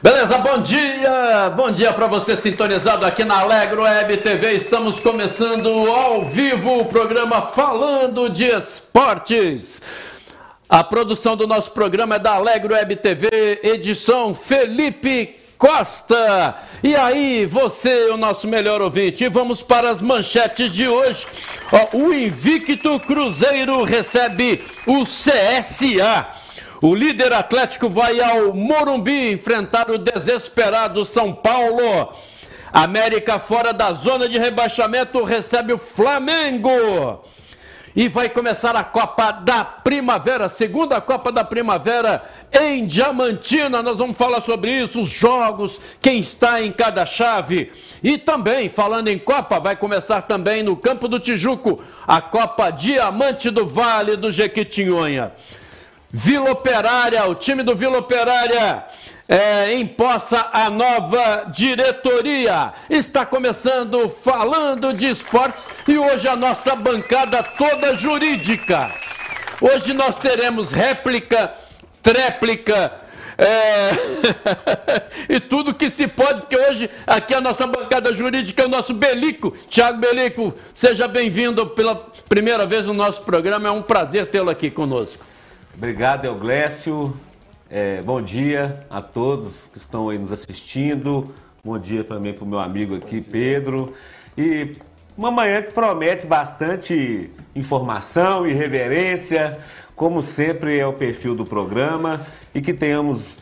Beleza, bom dia! Bom dia para você sintonizado aqui na Alegro Web TV. Estamos começando ao vivo o programa Falando de Esportes. A produção do nosso programa é da Alegro Web TV, edição Felipe Costa. E aí, você, o nosso melhor ouvinte, e vamos para as manchetes de hoje. O Invicto Cruzeiro recebe o CSA. O líder atlético vai ao Morumbi enfrentar o desesperado São Paulo. América fora da zona de rebaixamento recebe o Flamengo. E vai começar a Copa da Primavera, segunda Copa da Primavera em Diamantina. Nós vamos falar sobre isso, os jogos, quem está em cada chave. E também, falando em Copa, vai começar também no Campo do Tijuco a Copa Diamante do Vale do Jequitinhonha. Vila Operária, o time do Vila Operária é, a nova diretoria. Está começando falando de esportes e hoje a nossa bancada toda jurídica. Hoje nós teremos réplica, tréplica, é... e tudo que se pode, porque hoje aqui a nossa bancada jurídica é o nosso Belico. Tiago Belico, seja bem-vindo pela primeira vez no nosso programa, é um prazer tê-lo aqui conosco. Obrigado, Euglécio. É, bom dia a todos que estão aí nos assistindo. Bom dia também para o meu amigo aqui, Pedro. E uma manhã que promete bastante informação e reverência, como sempre é o perfil do programa, e que tenhamos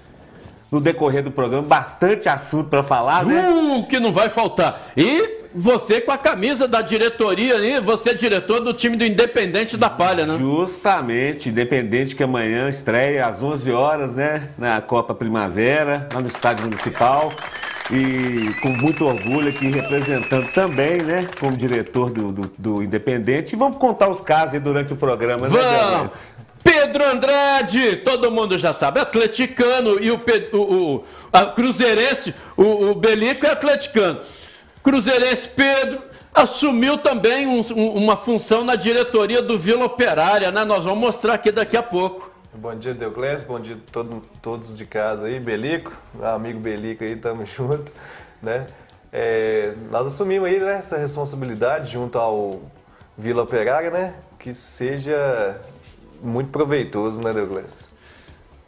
no decorrer do programa bastante assunto para falar, né? Uh, que não vai faltar. E você com a camisa da diretoria aí, você é diretor do time do Independente da Palha, né? Justamente, Independente que amanhã estreia às 11 horas, né? Na Copa Primavera, lá no Estádio Municipal. E com muito orgulho aqui representando também, né? Como diretor do, do, do Independente. E vamos contar os casos aí durante o programa, né, Vamos! Pedro Andrade, todo mundo já sabe, atleticano e o, o, o a cruzeirense, o, o Belico é atleticano. Cruzeirense Pedro assumiu também um, um, uma função na diretoria do Vila Operária, né? Nós vamos mostrar aqui daqui a pouco. Bom dia, Deuclés, bom dia a todo, todos de casa aí, Belico, amigo Belico aí, tamo junto, né? É, nós assumimos aí né, essa responsabilidade junto ao Vila Operária, né? Que seja muito proveitoso, né, Douglas?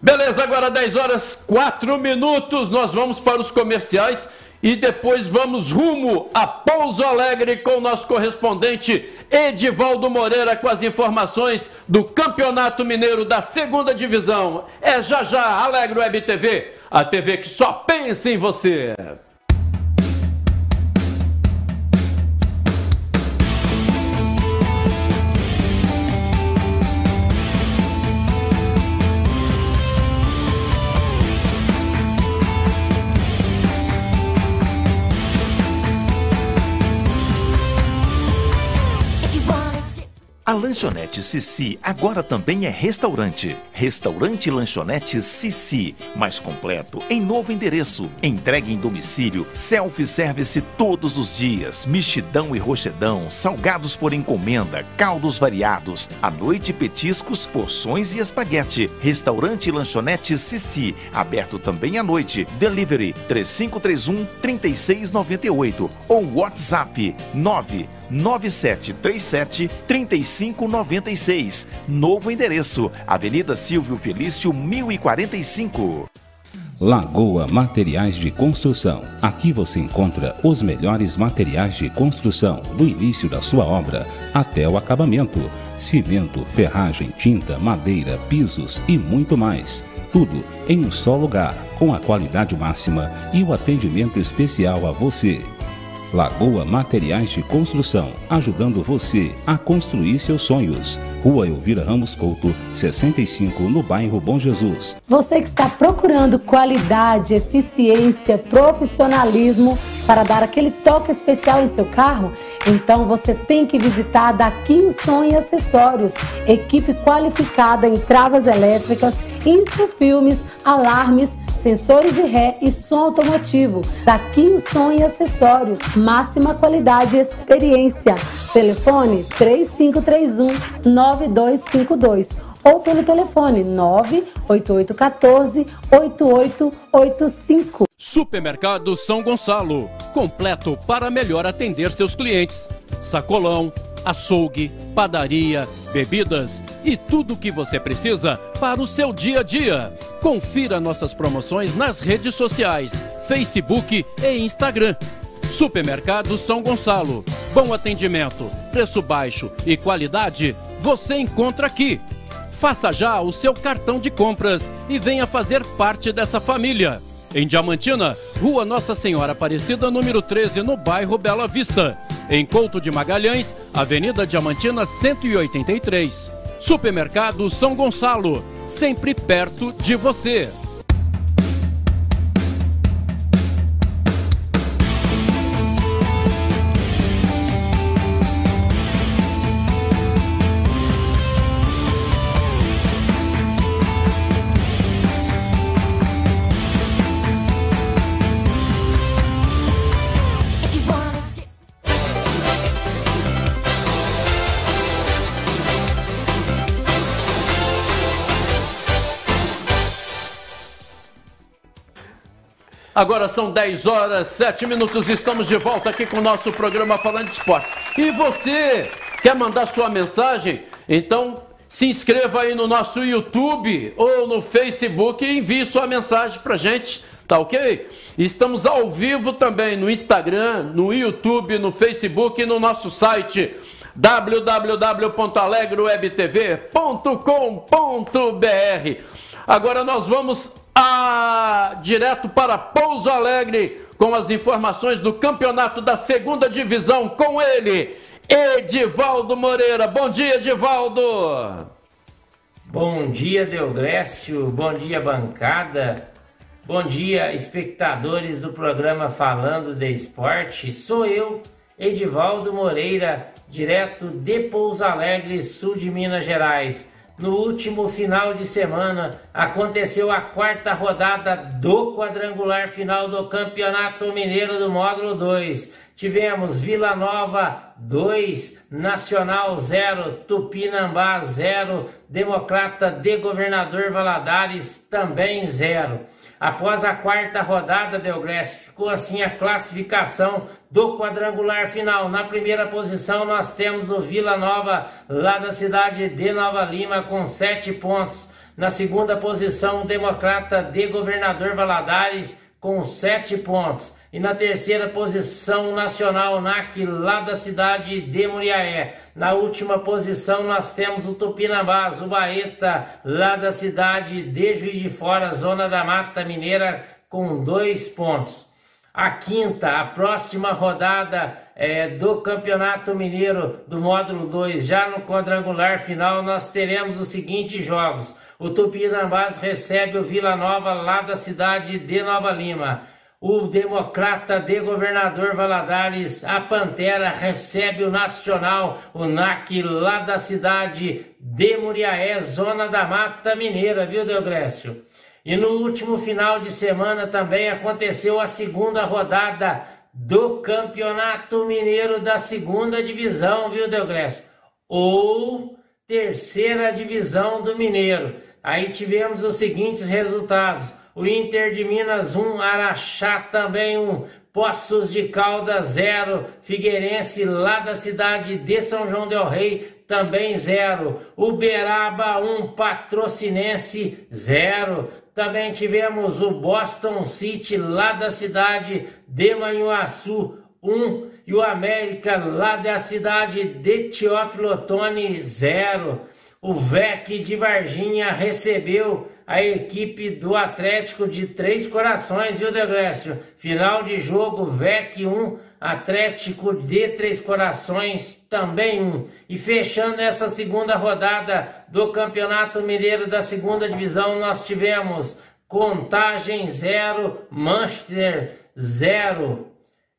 Beleza, agora 10 horas 4 minutos, nós vamos para os comerciais e depois vamos rumo a Pouso Alegre com o nosso correspondente Edivaldo Moreira com as informações do Campeonato Mineiro da Segunda Divisão. É já já Alegre Web TV, a TV que só pensa em você. A lanchonete Sissi agora também é restaurante. Restaurante Lanchonete Sissi, mais completo, em novo endereço. Entregue em domicílio, self-service todos os dias, mexidão e rochedão, salgados por encomenda, caldos variados, à noite petiscos, porções e espaguete. Restaurante Lanchonete Sissi, aberto também à noite. Delivery 3531 3698 ou WhatsApp 9 9737 3596. Novo endereço: Avenida Silvio Felício 1045. Lagoa Materiais de Construção. Aqui você encontra os melhores materiais de construção, do início da sua obra até o acabamento: cimento, ferragem, tinta, madeira, pisos e muito mais. Tudo em um só lugar, com a qualidade máxima e o atendimento especial a você. Lagoa Materiais de Construção, ajudando você a construir seus sonhos. Rua Elvira Ramos Couto, 65, no bairro Bom Jesus. Você que está procurando qualidade, eficiência, profissionalismo para dar aquele toque especial em seu carro, então você tem que visitar a Daqui Som e Acessórios, equipe qualificada em travas elétricas, infofilmes, alarmes, sensores de ré e som automotivo. Daqui Som e Acessórios, máxima qualidade e experiência. Telefone 3531 9252 ou pelo telefone 98814 8885. Supermercado São Gonçalo, completo para melhor atender seus clientes. Sacolão, açougue, padaria, bebidas e tudo o que você precisa para o seu dia a dia. Confira nossas promoções nas redes sociais, Facebook e Instagram. Supermercado São Gonçalo. Bom atendimento, preço baixo e qualidade você encontra aqui. Faça já o seu cartão de compras e venha fazer parte dessa família. Em Diamantina, Rua Nossa Senhora Aparecida, número 13, no bairro Bela Vista. Em Couto de Magalhães, Avenida Diamantina 183. Supermercado São Gonçalo, sempre perto de você. Agora são 10 horas, 7 minutos, estamos de volta aqui com o nosso programa Falando de Esporte. E você quer mandar sua mensagem? Então se inscreva aí no nosso YouTube ou no Facebook e envie sua mensagem pra gente, tá ok? Estamos ao vivo também no Instagram, no YouTube, no Facebook e no nosso site www.alegrowebtv.com.br. Agora nós vamos a, direto para Pouso Alegre com as informações do campeonato da segunda divisão com ele, Edivaldo Moreira. Bom dia, Edivaldo. Bom dia, Deogrécio. Bom dia, bancada. Bom dia, espectadores do programa Falando de Esporte. Sou eu, Edivaldo Moreira, direto de Pouso Alegre, sul de Minas Gerais. No último final de semana aconteceu a quarta rodada do quadrangular final do Campeonato Mineiro do Módulo 2. Tivemos Vila Nova 2, Nacional 0, Tupinambá 0, Democrata de Governador Valadares também 0. Após a quarta rodada, Delgresse, ficou assim a classificação do quadrangular final. Na primeira posição nós temos o Vila Nova, lá da cidade de Nova Lima, com sete pontos. Na segunda posição, o Democrata de Governador Valadares, com sete pontos. E na terceira posição, Nacional NAC, lá da cidade de Muriaé. Na última posição, nós temos o Tupinambás, o Baeta, lá da cidade de Juiz de Fora, zona da Mata Mineira, com dois pontos. A quinta, a próxima rodada é, do Campeonato Mineiro do módulo 2, já no quadrangular final, nós teremos os seguintes jogos. O Tupinambás recebe o Vila Nova, lá da cidade de Nova Lima. O democrata de governador Valadares, a Pantera, recebe o Nacional, o NAC, lá da cidade de Muriaé, zona da Mata Mineira, viu, Deogrécio? E no último final de semana também aconteceu a segunda rodada do Campeonato Mineiro da segunda divisão, viu, Deogrécio? Ou terceira divisão do Mineiro. Aí tivemos os seguintes resultados. O Inter de Minas 1, um, Araxá também 1, um, Poços de Caldas 0, Figueirense lá da cidade de São João del Rei também 0, Uberaba 1, um, Patrocinense 0, também tivemos o Boston City lá da cidade de Manhuaçu 1 e o América lá da cidade de Teófilo Otoni 0. O VEC de Varginha recebeu a equipe do Atlético de Três Corações, viu, Degrécio? Final de jogo, VEC 1, Atlético de Três Corações também 1. E fechando essa segunda rodada do Campeonato Mineiro da segunda divisão, nós tivemos Contagem 0, Manchester 0.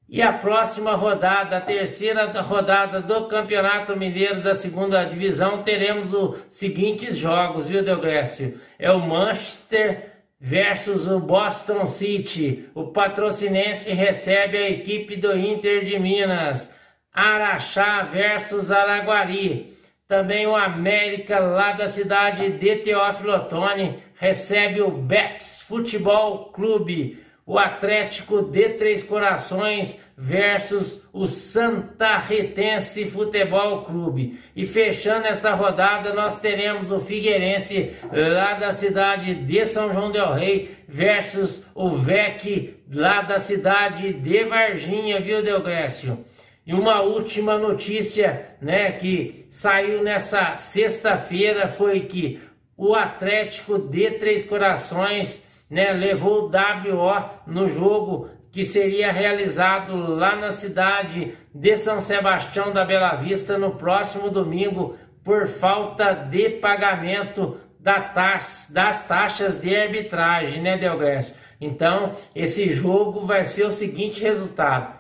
E a próxima rodada, a terceira rodada do Campeonato Mineiro da segunda divisão, teremos os seguintes jogos, viu, Delgrécio? É o Manchester versus o Boston City. O patrocinense recebe a equipe do Inter de Minas. Araxá versus Araguari. Também o América, lá da cidade de Teófilo Otoni, recebe o Betis Futebol Clube. O Atlético de Três Corações versus o Santa Retense Futebol Clube. E fechando essa rodada, nós teremos o Figueirense lá da cidade de São João del Rei versus o VEC lá da cidade de Varginha, viu, Delgrécio? E uma última notícia, né, que saiu nessa sexta-feira foi que o Atlético de Três Corações, né, levou o WO no jogo que seria realizado lá na cidade de São Sebastião da Bela Vista no próximo domingo por falta de pagamento da taxa, das taxas de arbitragem, né, Delgrécio? Então, esse jogo vai ser o seguinte resultado.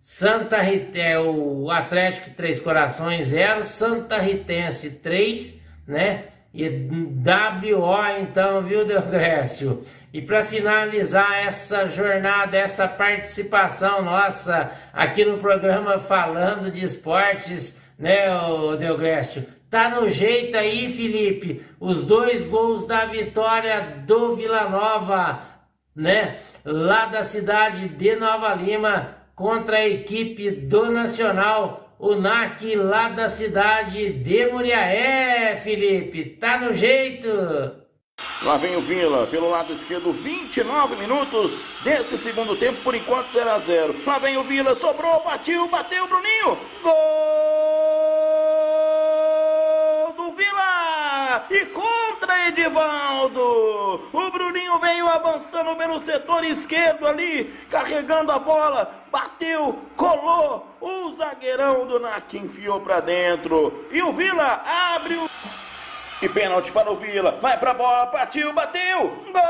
Santa é, o Atlético Três Corações 0, Santa Ritense 3, né? E WO então, viu, Delgrécio? E para finalizar essa jornada, essa participação nossa aqui no programa Falando de Esportes, né, Delgrécio? Tá no jeito aí, Felipe. Os dois gols da vitória do Vila Nova, né? Lá da cidade de Nova Lima contra a equipe do Nacional, o NAC lá da cidade de Muriaé, Felipe. Tá no jeito? Lá vem o Vila, pelo lado esquerdo, 29 minutos desse segundo tempo, por enquanto 0 a 0 Lá vem o Vila, sobrou, bateu, bateu, Bruninho. Gol do Vila! E contra Edivaldo! O Bruninho veio avançando pelo setor esquerdo ali, carregando a bola, bateu, colou, o zagueirão do NAC enfiou para dentro. E o Vila abre o. E pênalti para o Vila. Vai para a bola, partiu, bateu. Gol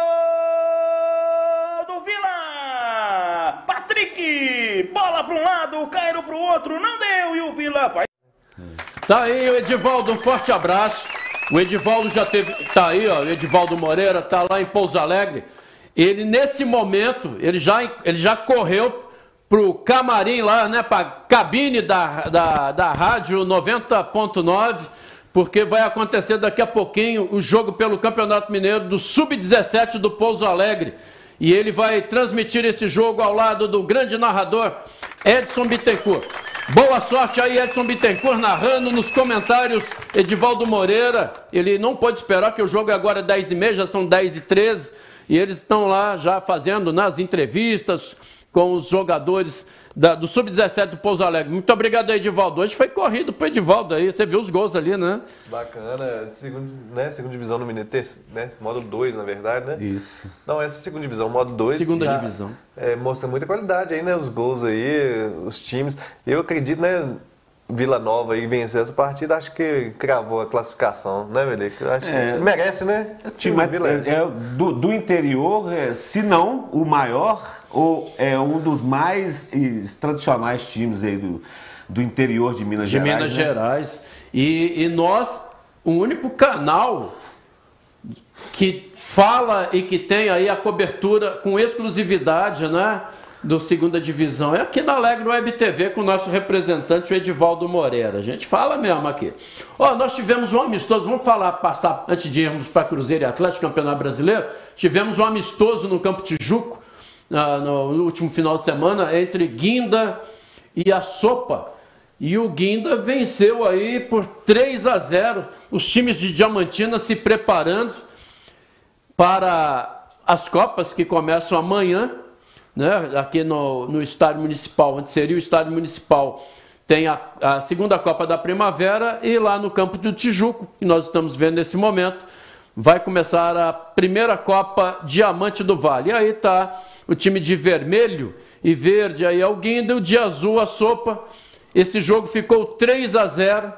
do Vila! Patrick! Bola para um lado, Cairo para o outro, não deu. E o Vila vai. Tá aí o Edivaldo, um forte abraço. O Edivaldo já teve. Tá aí, ó. O Edivaldo Moreira tá lá em Pouso Alegre. Ele, nesse momento, ele já, ele já correu pro camarim lá, né? Pra cabine da, da, da rádio 90.9 porque vai acontecer daqui a pouquinho o jogo pelo Campeonato Mineiro do Sub-17 do Pouso Alegre. E ele vai transmitir esse jogo ao lado do grande narrador Edson Bittencourt. Boa sorte aí, Edson Bittencourt, narrando nos comentários. Edivaldo Moreira, ele não pode esperar que o jogo é agora 10h30, já são 10h13. E eles estão lá já fazendo nas entrevistas com os jogadores da, do Sub-17 do Pouso Alegre. Muito obrigado, Edivaldo. Hoje foi corrido pro Edivaldo aí. Você viu os gols ali, né? Bacana. Segundo, né? Segunda divisão no Mineiro, né? Modo 2, na verdade, né? Isso. Não, essa é a segunda divisão, modo 2. Segunda tá, divisão. É, mostra muita qualidade aí, né? Os gols aí, os times. Eu acredito, né? Vila Nova aí vencer essa partida, acho que cravou a classificação, né, Melico? Acho é, que merece, né? O time Vila... é, é do, do, interior, é, se não o maior, ou é um dos mais tradicionais times aí do, do interior de Minas de Gerais. De Minas né? Gerais. E, e nós, o único canal que fala e que tem aí a cobertura com exclusividade, né? Do segunda divisão é aqui na Alegre Web TV com o nosso representante, o Edivaldo Moreira. A gente fala mesmo aqui. Ó, nós tivemos um amistoso, vamos falar, passar antes de irmos para Cruzeiro e Atlético, Campeonato Brasileiro. Tivemos um amistoso no Campo Tijuco, ah, no, no último final de semana, entre Guinda e a Sopa. E o Guinda venceu aí por 3 a 0. Os times de Diamantina se preparando para as Copas que começam amanhã né? aqui no, no estádio municipal, onde seria o estádio municipal, tem a, a, segunda Copa da Primavera e lá no campo do Tijuco, que nós estamos vendo nesse momento, vai começar a primeira Copa Diamante do Vale. E aí está o time de vermelho e verde, aí é o de azul a sopa. Esse jogo ficou 3 a 0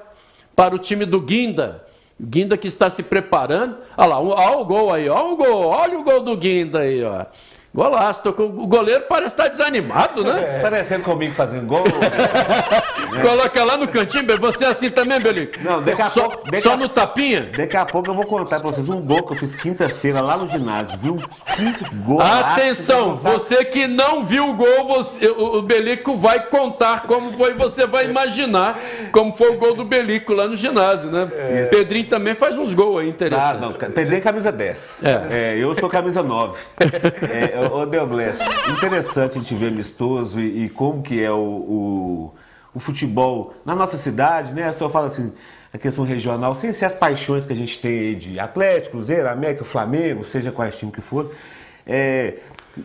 para o time do Guinda. Guinda que está se preparando. Olha lá, olha o gol aí, olha o gol, olha o gol do Guinda aí, ó. Golaço, o goleiro parece estar desanimado, né? É. Parecendo comigo fazendo gol. Coloca lá no cantinho. Você é assim também, Belico? Não, daqui a só, pouco- daqui só a- no tapinha? Daqui a pouco eu vou contar pra vocês um gol que eu fiz quinta-feira lá no ginásio, viu? Que gol! Atenção, você que não viu o gol, você- o, o Belico vai contar como foi, você vai imaginar como foi o gol do Belico lá no ginásio, né? Pedrinho também faz uns gols aí Ah, interessantes. não, Pedrinho é camisa 10. É. eu sou camisa 9. é, ô, Deoglés, interessante a gente ver amistoso e, e como que é o, o, o futebol na nossa cidade, né? Só fala assim, a questão regional, sem ser as paixões que a gente tem aí de Atlético, Cruzeiro, América, Flamengo, seja quais time que for. É,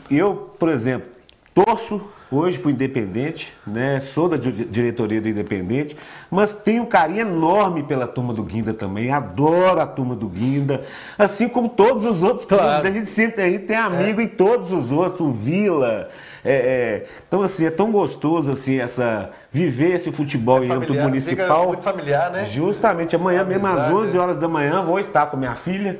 eu, por exemplo, torço hoje para o Independente, né? Sou da di- diretoria do Independente, mas tenho um carinho enorme pela turma do Guinda também. Adoro a turma do Guinda, assim como todos os outros clubes. Claro. A gente sempre aí tem amigo em todos os outros, o Vila. é, é. então assim é tão gostoso assim essa viver esse futebol em âmbito municipal. muito familiar, né? Justamente amanhã mesmo às Amizade, 11 é. horas da manhã vou estar com minha filha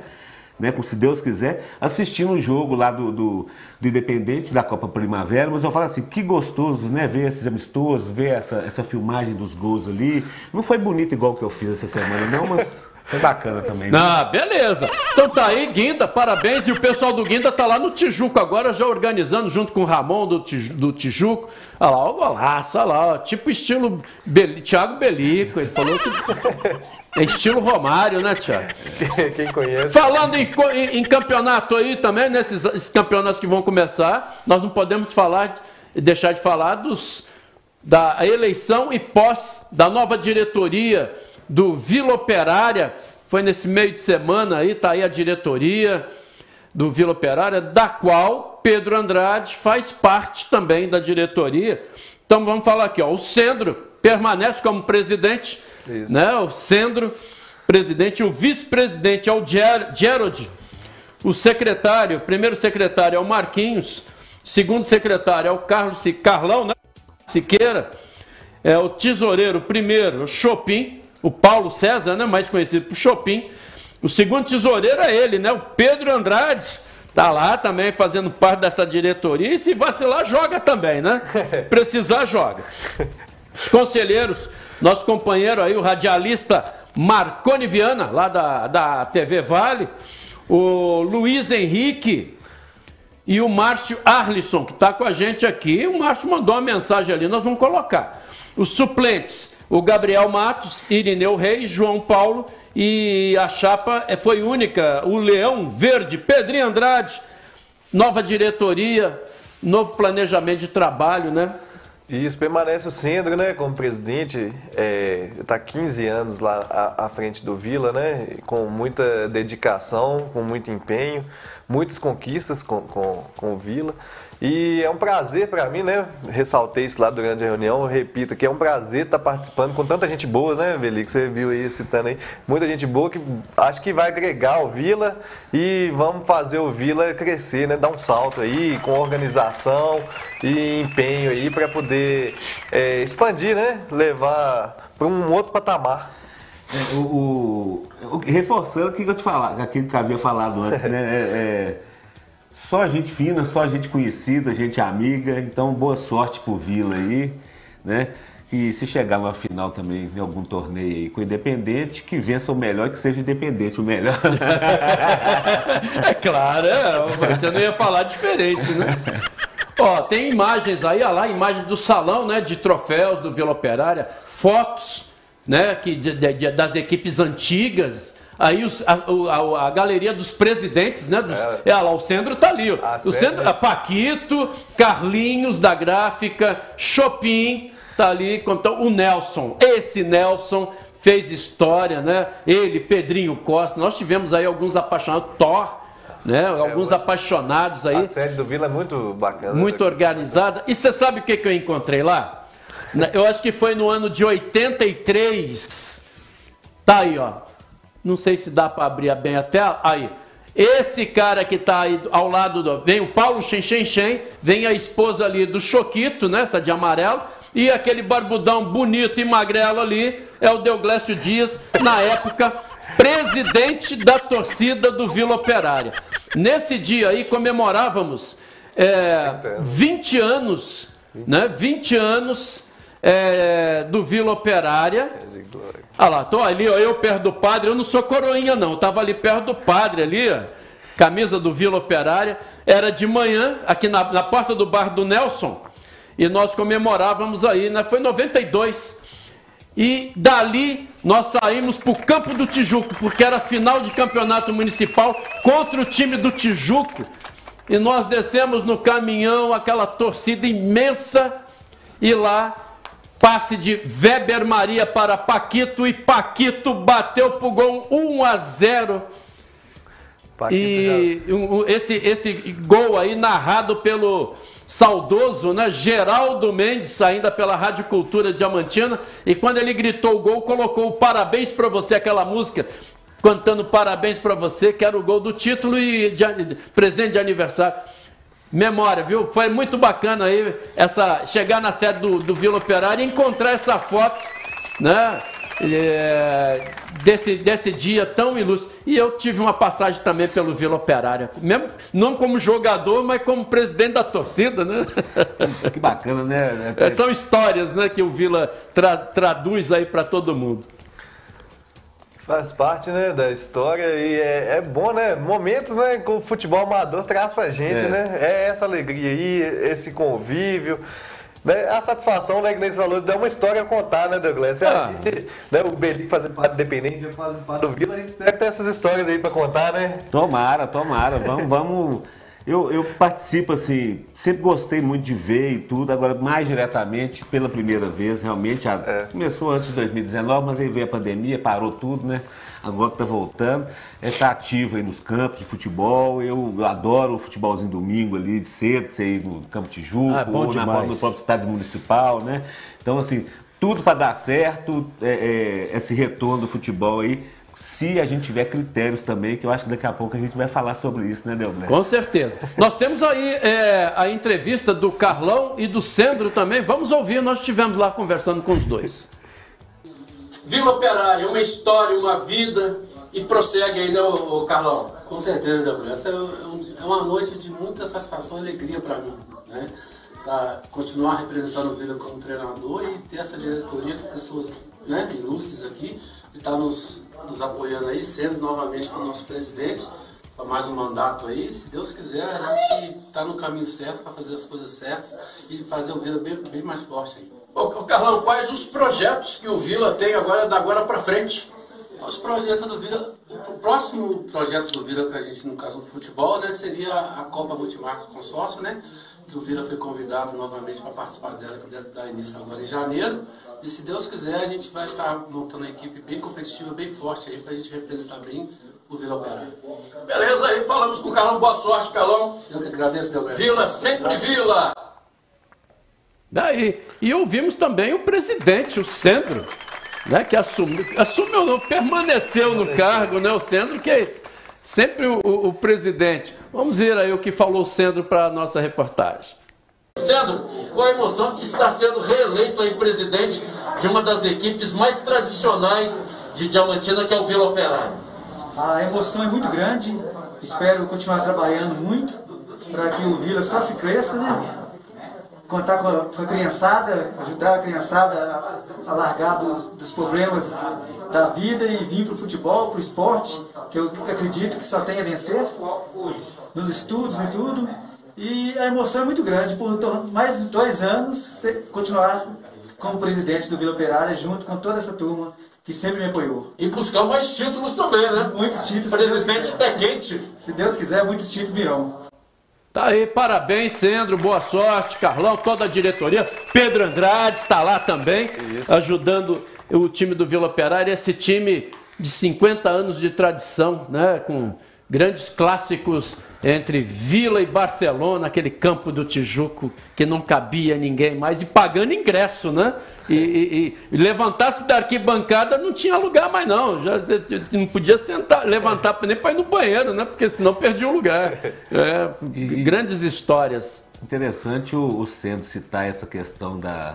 né, se Deus quiser, assistindo o jogo lá do, do, do Independente, da Copa Primavera, mas eu falo assim, que gostoso, né, ver esses amistosos, ver essa, essa filmagem dos gols ali. Não foi bonito igual que eu fiz essa semana, não, mas foi bacana também. né? Ah, beleza. Então tá aí, Guinda, parabéns. E o pessoal do Guinda tá lá no Tijuco agora, já organizando junto com o Ramon do, Tiju- do Tijuco. Olha lá, o golaço, olha lá, ó, tipo estilo Beli, Thiago Belico. Ele falou que é estilo Romário, né, Thiago? Quem conhece. Falando em, em- em campeonato aí também, nesses esses campeonatos que vão começar, nós não podemos falar, de- deixar de falar dos, da eleição e posse da nova diretoria do Vila Operária. Foi nesse meio de semana aí, tá aí a diretoria do Vila Operária, da qual Pedro Andrade faz parte também da diretoria. Então vamos falar aqui, ó, o Sendro permanece como presidente, Isso. né? O Sendro, presidente, o vice-presidente é o Ger Gerald, o secretário, o primeiro secretário é o Marquinhos, segundo secretário é o Carlos Carlão, né? Siqueira, é o tesoureiro primeiro, o Chopin, o Paulo César, né, mais conhecido por Chopin. O segundo tesoureiro é ele, né, o Pedro Andrade. Tá lá também fazendo parte dessa diretoria e se vacilar joga também, né? Precisar joga. Os conselheiros, nosso companheiro aí, o radialista Marconi Viana, lá da, da TV Vale, o Luiz Henrique, e o Márcio Arlisson, que está com a gente aqui. O Márcio mandou uma mensagem ali, nós vamos colocar. Os suplentes, o Gabriel Matos, Irineu Reis, João Paulo e a chapa eh, foi única, o Leão Verde, Pedrinho Andrade, nova diretoria, novo planejamento de trabalho, né? Isso permanece o Sendro, né, como presidente, está 15 anos lá à, à frente do Vila, né, com muita dedicação, com muito empenho, muitas conquistas com, com, com o Vila. E é um prazer para mim, né, ressaltei isso lá durante a reunião, eu repito que é um prazer estar participando com tanta gente boa, né, Velico, você viu aí, citando aí, muita gente boa que acho que vai agregar o Vila e vamos fazer o Vila crescer, né, dar um salto aí com organização e empenho aí para poder é, expandir, né, levar para um outro patamar. É, o, o- o- reforçando o que eu te falar, aquilo que eu havia falado antes, né? É, é, só gente fina, só gente conhecida, gente amiga. Então, boa sorte pro Vila aí, né? E se chegar numa final também em algum torneio aí com o Independente, que vença o melhor que seja Independente o melhor. É claro, é, você não ia falar diferente, né? Ó, tem imagens aí, olha lá, imagens do salão, né, de troféus do Vila Operária, fotos, né, que, de- de- das equipes antigas. Aí os- a, a- a galeria dos presidentes, né? Dos, é. olha lá, o Centro tá ali. ó. A o sede, Centro, né? a Paquito, Carlinhos da gráfica, Chopin, tá ali. Então, o Nelson, esse Nelson fez história, né? Ele, Pedrinho Costa, nós tivemos aí alguns apaixonados, Thor, né? Alguns apaixonados aí A sede do Vila é muito bacana. muito né? organizada. E você sabe o que, que eu encontrei lá? Eu acho que foi no ano de 83. Tá aí, ó. Não sei se dá para abrir bem a tela. Aí. Esse cara que tá aí ao lado do. Vem o Paulo Shen Shen Shen, vem a esposa ali do Choquito, né? Essa de amarelo. E aquele barbudão bonito e magrelo ali é o Deoglécio Dias, na época, presidente da torcida do Vila Operária. Nesse dia aí comemorávamos é, 20 anos, né? 20 anos é, do Vila Operária. Olha lá, tô ali, ó, eu perto do padre, eu não sou coroinha não, eu tava ali perto do padre ali, ó, camisa do Vila Operária. Era de manhã, aqui na, na porta do bar do Nelson, e nós comemorávamos aí, né? Foi 92. E dali nós saímos para o campo do Tijuco, porque era final de campeonato municipal contra o time do Tijuco. E nós descemos no caminhão, aquela torcida imensa, e lá passe de Weber Maria para Paquito, e Paquito bateu para o gol 1 a 0. Paquito E um- esse, esse gol aí narrado pelo saudoso, né, Geraldo Mendes, ainda pela Rádio Cultura Diamantina, e quando ele gritou o gol, colocou o parabéns para você, aquela música, cantando parabéns para você, que era o gol do título e de, de presente de aniversário. Memória, viu? Foi muito bacana aí essa chegar na sede do, do Vila Operária e encontrar essa foto, né? é, desse, desse dia tão ilustre. E eu tive uma passagem também pelo Vila Operária, mesmo, não como jogador, mas como presidente da torcida, né? Que bacana, né? É, São histórias né, que o Vila tra- traduz aí para todo mundo. Faz parte, né, da história e é, é bom, né? Momentos, né, que o futebol amador traz pra gente, É. né? É essa alegria aí, esse convívio. Né? A satisfação, né, que nesse valor dá uma história a contar, né, Douglas? Ah. A gente, né, o Belico fazendo parte Independente, eu fazendo parte do Vila, a gente deve ter essas histórias aí pra contar, né? Tomara, tomara. Vamos, vamos. Eu, eu participo, assim, sempre gostei muito de ver e tudo, agora mais diretamente, pela primeira vez, realmente. a- Começou antes de 2019, mas aí veio a pandemia, parou tudo, né? Agora que tá voltando. É, tá ativo aí nos campos de futebol. Eu adoro o futebolzinho domingo ali, de cedo, você ir no Campo Tijuco, Ah, bom ou na, demais. no próprio estádio municipal, né? Então, assim, tudo para dar certo, é, é, esse retorno do futebol aí, se a gente tiver critérios também, que eu acho que daqui a pouco a gente vai falar sobre isso, né, Delmer? Com certeza. Nós temos aí é, a entrevista do Carlão e do Sandro também. Vamos ouvir, nós estivemos lá conversando com os dois. Vila Operária, uma história, uma vida e prossegue aí, né, ô, ô Carlão? Com certeza, Gabriel. Essa é um- é uma noite de muita satisfação e alegria para mim. Né? Tá, continuar representando o Vila como treinador e ter essa diretoria com pessoas né, ilustres aqui que está nos, nos apoiando aí, sendo novamente com o nosso presidente para mais um mandato aí. Se Deus quiser, a gente está no caminho certo para fazer as coisas certas e fazer o Vila bem, bem mais forte aí. Ô, Carlão, quais os projetos que o Vila tem agora, da agora para frente? Os projetos do Vila, o próximo projeto do Vila, que a gente, no caso do futebol, né, seria a Copa Multimarca Consórcio, né? Que o Vila foi convidado novamente para participar dela, que deve dar início agora em janeiro. E se Deus quiser, a gente vai estar montando uma equipe bem competitiva, bem forte aí, para a gente representar bem o Vila Operário. Beleza, aí falamos com o Carlão. Boa sorte, Carlão. Eu que agradeço, Delber. Vila, sempre Vila! Daí, e ouvimos também o presidente, o Sandro, né, que assumiu, assumiu não, permaneceu no cargo, né, o Sandro, que sempre o, o- o presidente. Vamos ver aí o que falou o Sandro para a nossa reportagem. Sandro, qual a emoção de estar sendo reeleito aí presidente de uma das equipes mais tradicionais de Diamantina, que é o Vila Operário? A emoção é muito grande. Espero continuar trabalhando muito para que o Vila só se cresça, né? Contar com a, com a criançada, ajudar a criançada a, a largar dos, dos problemas da vida e vir para o futebol, para o esporte, que eu acredito que só tem a vencer, nos estudos e tudo. E a emoção é muito grande por mais dois anos continuar como presidente do Vila Operária, junto com toda essa turma que sempre me apoiou. E buscar mais títulos também, né? Muitos títulos. Presidente pé quente. Se Deus quiser, muitos títulos virão. Tá aí, parabéns, Sandro, boa sorte, Carlão, toda a diretoria. Pedro Andrade está lá também, ajudando o time do Vila Operária, esse time de 50 anos de tradição, né? Com grandes clássicos entre Vila e Barcelona, aquele campo do Tijuco que não cabia ninguém mais, e pagando ingresso, né? E, e- e levantar-se da arquibancada não tinha lugar mais, não. Já não podia sentar, levantar nem para ir no banheiro, né? Porque senão perdia o lugar. É, grandes histórias. Interessante o, o Sendo citar essa questão da,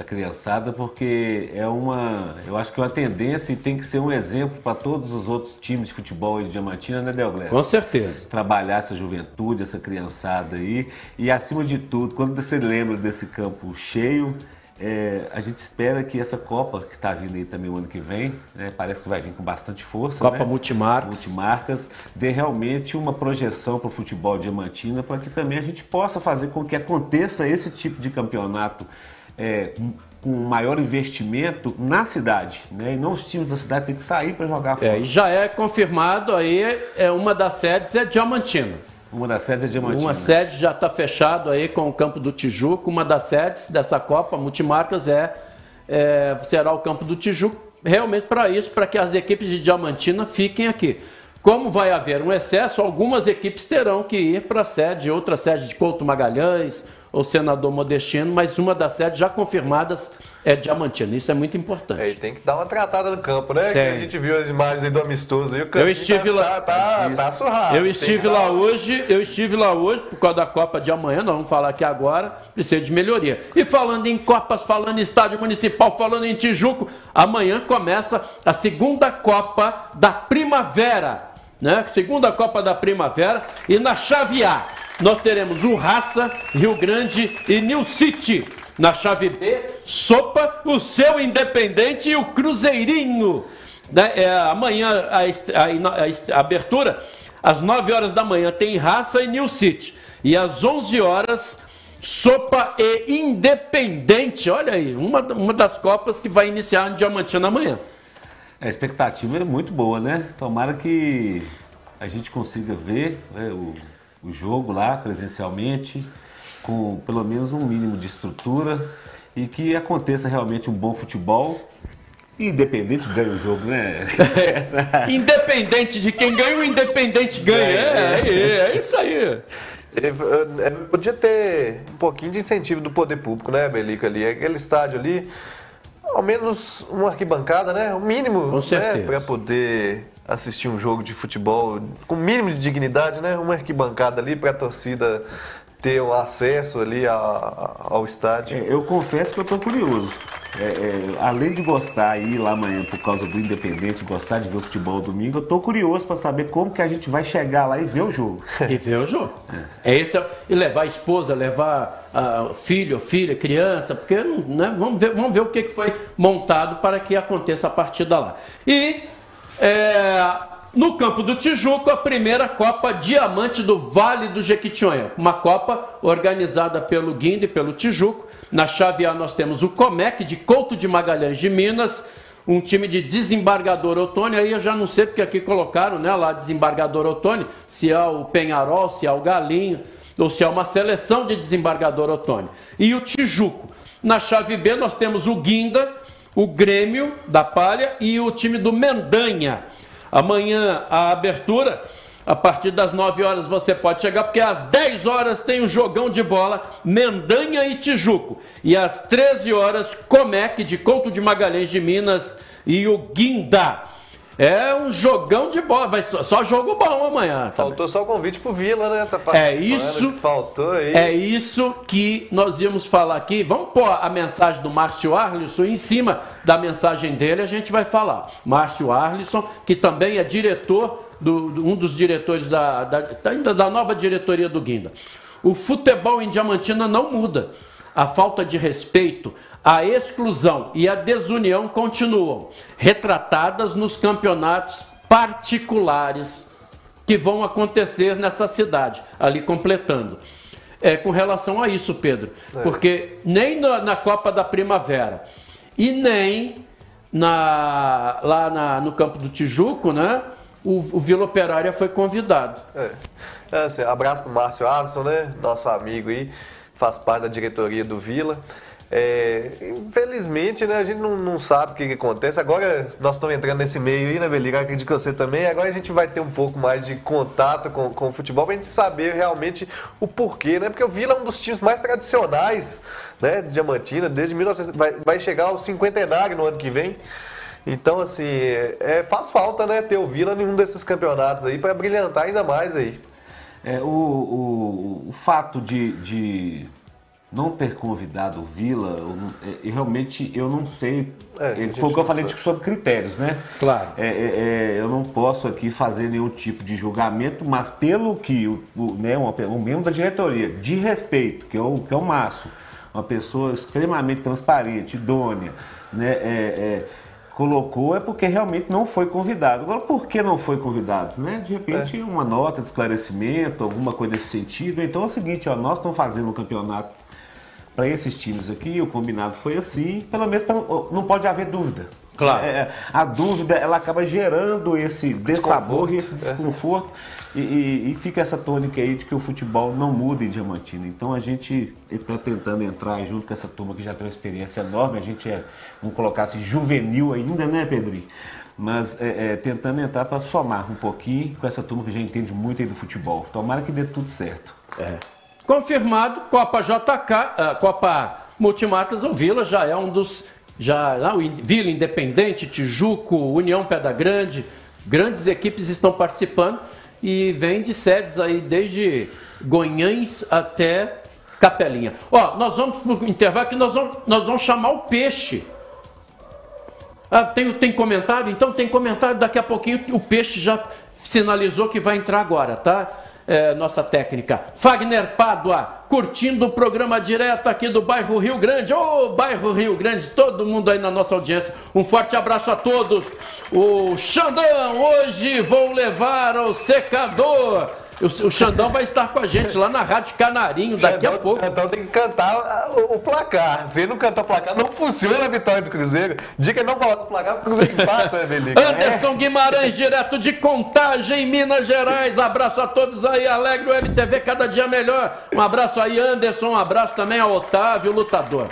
da criançada, porque é uma, eu acho que é uma tendência e tem que ser um exemplo para todos os outros times de futebol de Diamantina, né, Delglesso? Com certeza. trabalhar essa juventude, essa criançada aí. E acima de tudo, quando você lembra desse campo cheio, É, a gente espera que essa Copa, que está vindo aí também o ano que vem, né, parece que vai vir com bastante força. Copa né? Multimarcas. Multimarcas, dê realmente uma projeção para o futebol diamantina, para que também a gente possa fazer com que aconteça esse tipo de campeonato é, com maior investimento na cidade. Né? E não os times da cidade têm que sair para jogar fora. É, e já é confirmado aí, é uma das sedes é Diamantina. Uma das sedes é Diamantina. Uma sede já está fechado aí com o campo do Tijuco. Uma das sedes dessa Copa Multimarcas é, é será o campo do Tijuco. Realmente para isso, para que as equipes de Diamantina fiquem aqui. Como vai haver um excesso, algumas equipes terão que ir para a sede, outra sede de Couto Magalhães, ou senador Modestino, mas uma das sedes já confirmadas é Diamantina. Isso é muito importante. É, e tem que dar uma tratada no campo, né? Tem. Que a gente viu as imagens aí do amistoso. E o Eu estive tá, lá. Tá, tá, tá surrado. Eu estive lá dar- hoje, eu estive lá hoje por causa da Copa de amanhã, nós vamos falar aqui agora, precisa de melhoria. E falando em Copas, falando em estádio municipal, falando em Tijuco, amanhã começa a segunda Copa da Primavera, né? Segunda Copa da Primavera e na chave A nós teremos o Raça, Rio Grande e New City. Na chave B, Sopa, o seu Independente e o Cruzeirinho. Né, é, amanhã a, a a abertura, às 9 horas da manhã, tem Raça e New City. E às 11 horas, Sopa e Independente. Olha aí, uma, uma das Copas que vai iniciar em Diamantina amanhã. A expectativa é muito boa, né? Tomara que a gente consiga ver né, o, o jogo lá presencialmente, com pelo menos um mínimo de estrutura e que aconteça realmente um bom futebol. Independente ganha o jogo, né? Independente de quem ganha, o Independente ganha. É, é, é isso aí. É, é, Podia ter um pouquinho de incentivo do poder público, né, Belica, ali. Aquele estádio ali, ao menos uma arquibancada, né? O mínimo, Com né? certeza. Para poder assistir um jogo de futebol com o mínimo de dignidade, né? Uma arquibancada ali para a torcida ter um acesso ali a- ao estádio. É, eu confesso que eu tô curioso. É, é, além de gostar e ir lá amanhã por causa do Independente, gostar de ver o futebol domingo, eu tô curioso para saber como que a gente vai chegar lá e ver o jogo. E ver o jogo. É esse, e levar a esposa, levar ah, filho, filha, criança, porque né, vamos, ver, vamos ver o que que foi montado para que aconteça a partida lá. E é, no campo do Tijuco, a primeira Copa Diamante do Vale do Jequitinhonha. Uma Copa organizada pelo Guindo e pelo Tijuco. Na chave A nós temos o Comec de Couto de Magalhães de Minas, um time de desembargador Otônio, aí eu já não sei porque aqui colocaram, né, lá desembargador Otônio, se é o Penharol, se é o Galinho, ou se é uma seleção de desembargador Otônio. E o Tijuco. Na chave B nós temos o Guinda, o Grêmio da Palha e o time do Mendanha. Amanhã a abertura, a partir das 9 horas você pode chegar, porque às 10 horas tem um jogão de bola, Mendanha e Tijuco. E às 13 horas, Comec de Couto de Magalhães de Minas e o Guinda. É um jogão de bola, vai só, só jogo bom amanhã. Faltou só o convite pro Vila, né? Tá É isso. Faltou aí. É isso que nós íamos falar aqui. Vamos pôr a mensagem do Márcio Arlisson em cima da mensagem dele, a gente vai falar. Márcio Arlisson, que também é diretor, do, do- um dos diretores da, da, ainda da nova diretoria do Guinda. O futebol em Diamantina não muda. A falta de respeito, a exclusão e a desunião continuam, retratadas nos campeonatos particulares que vão acontecer nessa cidade, ali completando. É, com relação a isso, Pedro, porque nem na, na Copa da Primavera e nem na, lá na- no campo do Tijuco, né? O, o Vila Operária foi convidado. É. É, assim, abraço pro Márcio Alisson, né? Nosso amigo aí, faz parte da diretoria do Vila. É, infelizmente, né, a gente não, não sabe o que, que acontece. Agora nós estamos entrando nesse meio aí, né, Beliga? Acredito que você também. Agora a gente vai ter um pouco mais de contato com, com o futebol pra gente saber realmente o porquê, né? Porque o Vila é um dos times mais tradicionais, né, de Diamantina, desde 1900. Vai, vai chegar ao cinquentenário no ano que vem. Então, assim, é, faz falta, né, ter o Vila em um desses campeonatos aí para brilhantar ainda mais aí. É, o, o, o fato de, de não ter convidado o Vila, eu é, e realmente eu não sei. É, É, foi o que eu não falei sabe. sobre critérios, né? Claro. É, é, é, eu não posso aqui fazer nenhum tipo de julgamento, mas pelo que o, o, né, uma- um membro da diretoria, de respeito, que é o, que é o Márcio, uma pessoa extremamente transparente, idônea, né? É, é, colocou é porque realmente não foi convidado. Agora, por que não foi convidado? Né? De repente, é. uma nota de esclarecimento, alguma coisa nesse sentido. Então é o seguinte, ó, nós estamos fazendo um campeonato para esses times aqui, o combinado foi assim, pelo menos não pode haver dúvida. Claro. É, a dúvida ela acaba gerando esse dessabor e esse desconforto é. e, e, e, fica essa tônica aí de que o futebol não muda em Diamantina. Então a gente está tentando entrar junto com essa turma que já tem uma experiência enorme, a gente é, vamos colocar assim, juvenil ainda, né, Pedrinho? Mas é, é, tentando entrar para somar um pouquinho com essa turma que já entende muito aí do futebol. Tomara que dê tudo certo. É. Confirmado, Copa JK, uh, Copa Multimarcas, o Vila já é um dos já lá o Vila Independente, Tijuco, União Pedra Grande, grandes equipes estão participando e vem de sedes aí desde Gonhães até Capelinha. Ó, nós vamos para o intervalo que nós vamos, nós vamos chamar o peixe. Ah, tem, tem comentário? Então tem comentário, daqui a pouquinho o peixe já sinalizou que vai entrar agora, tá? É, nossa técnica. Fagner Pádua, curtindo o programa direto aqui do bairro Rio Grande. Ô, bairro Rio Grande, todo mundo aí na nossa audiência. Um forte abraço a todos. O Xandão, hoje vou levar o secador. O, Xandão vai estar com a gente lá na Rádio Canarinho daqui Xandão, a pouco. Então tem que cantar o, o, placar. Se ele não cantar o placar, não funciona a vitória do Cruzeiro. Diga não coloca o placar, porque o Cruzeiro empata, né, Belica? Anderson é. Guimarães, direto de Contagem, Minas Gerais. Abraço a todos aí, Alegre Web TV, cada dia melhor. Um abraço aí, Anderson. Um abraço também ao Otávio, lutador.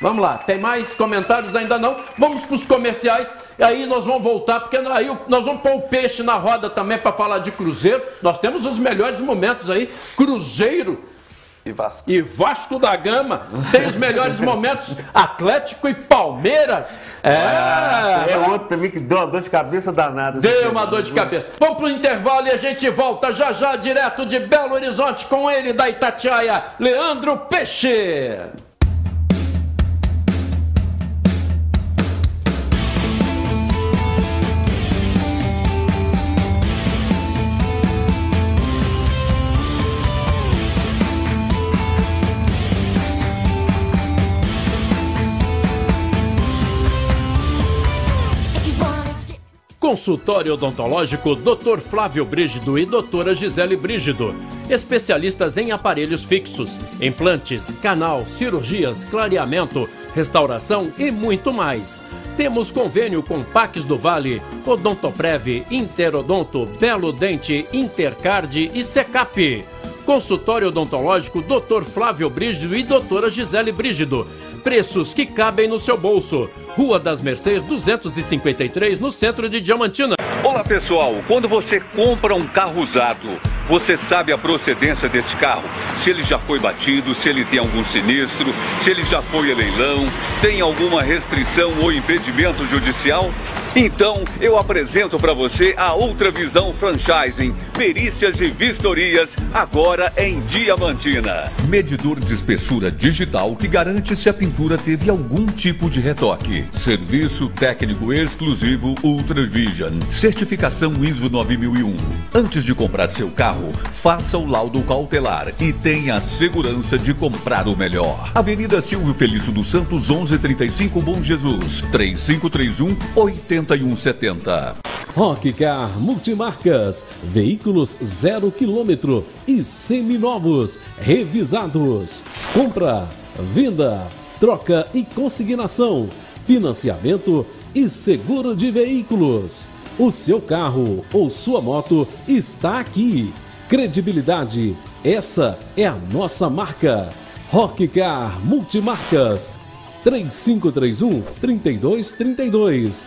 Vamos lá, tem mais comentários ainda não? Vamos para os comerciais. E aí nós vamos voltar, porque aí nós vamos pôr o peixe na roda também para falar de Cruzeiro. Nós temos os melhores momentos aí. Cruzeiro. E Vasco. E Vasco da Gama tem os melhores momentos. Atlético e Palmeiras. É. Ah, é outro também que deu uma dor de cabeça danada. Deu uma dor de cabeça. Vamos pro intervalo e a gente volta já já direto de Belo Horizonte com ele da Itatiaia, Leandro Peixe. Consultório odontológico Dr. Flávio Brígido e Doutora Gisele Brígido. Especialistas em aparelhos fixos, implantes, canal, cirurgias, clareamento, restauração e muito mais. Temos convênio com Pax do Vale, Odontoprev, Interodonto, Belo Dente, Intercard e Secap. Consultório odontológico Dr. Flávio Brígido e Doutora Gisele Brígido. Preços que cabem no seu bolso. Rua das Mercês 253, no centro de Diamantina. Olá pessoal, quando você compra um carro usado, você sabe a procedência desse carro? Se ele já foi batido, se ele tem algum sinistro, se ele já foi a leilão, tem alguma restrição ou impedimento judicial? Então, eu apresento para você a Outra Visão Franchising, perícias e vistorias, agora em Diamantina. Medidor de espessura digital que garante se a pintura teve algum tipo de retoque. Serviço técnico exclusivo Ultravision. Certificação ISO 9001. Antes de comprar seu carro, faça o laudo cautelar e tenha a segurança de comprar o melhor. Avenida Silvio Felício dos Santos, 1135 Bom Jesus, 3531 80 8170. Rockcar Multimarcas, veículos zero quilômetro e seminovos, revisados. Compra, venda, troca e consignação, financiamento e seguro de veículos. O seu carro ou sua moto está aqui. Credibilidade, essa é a nossa marca. Rockcar Multimarcas 3531 3232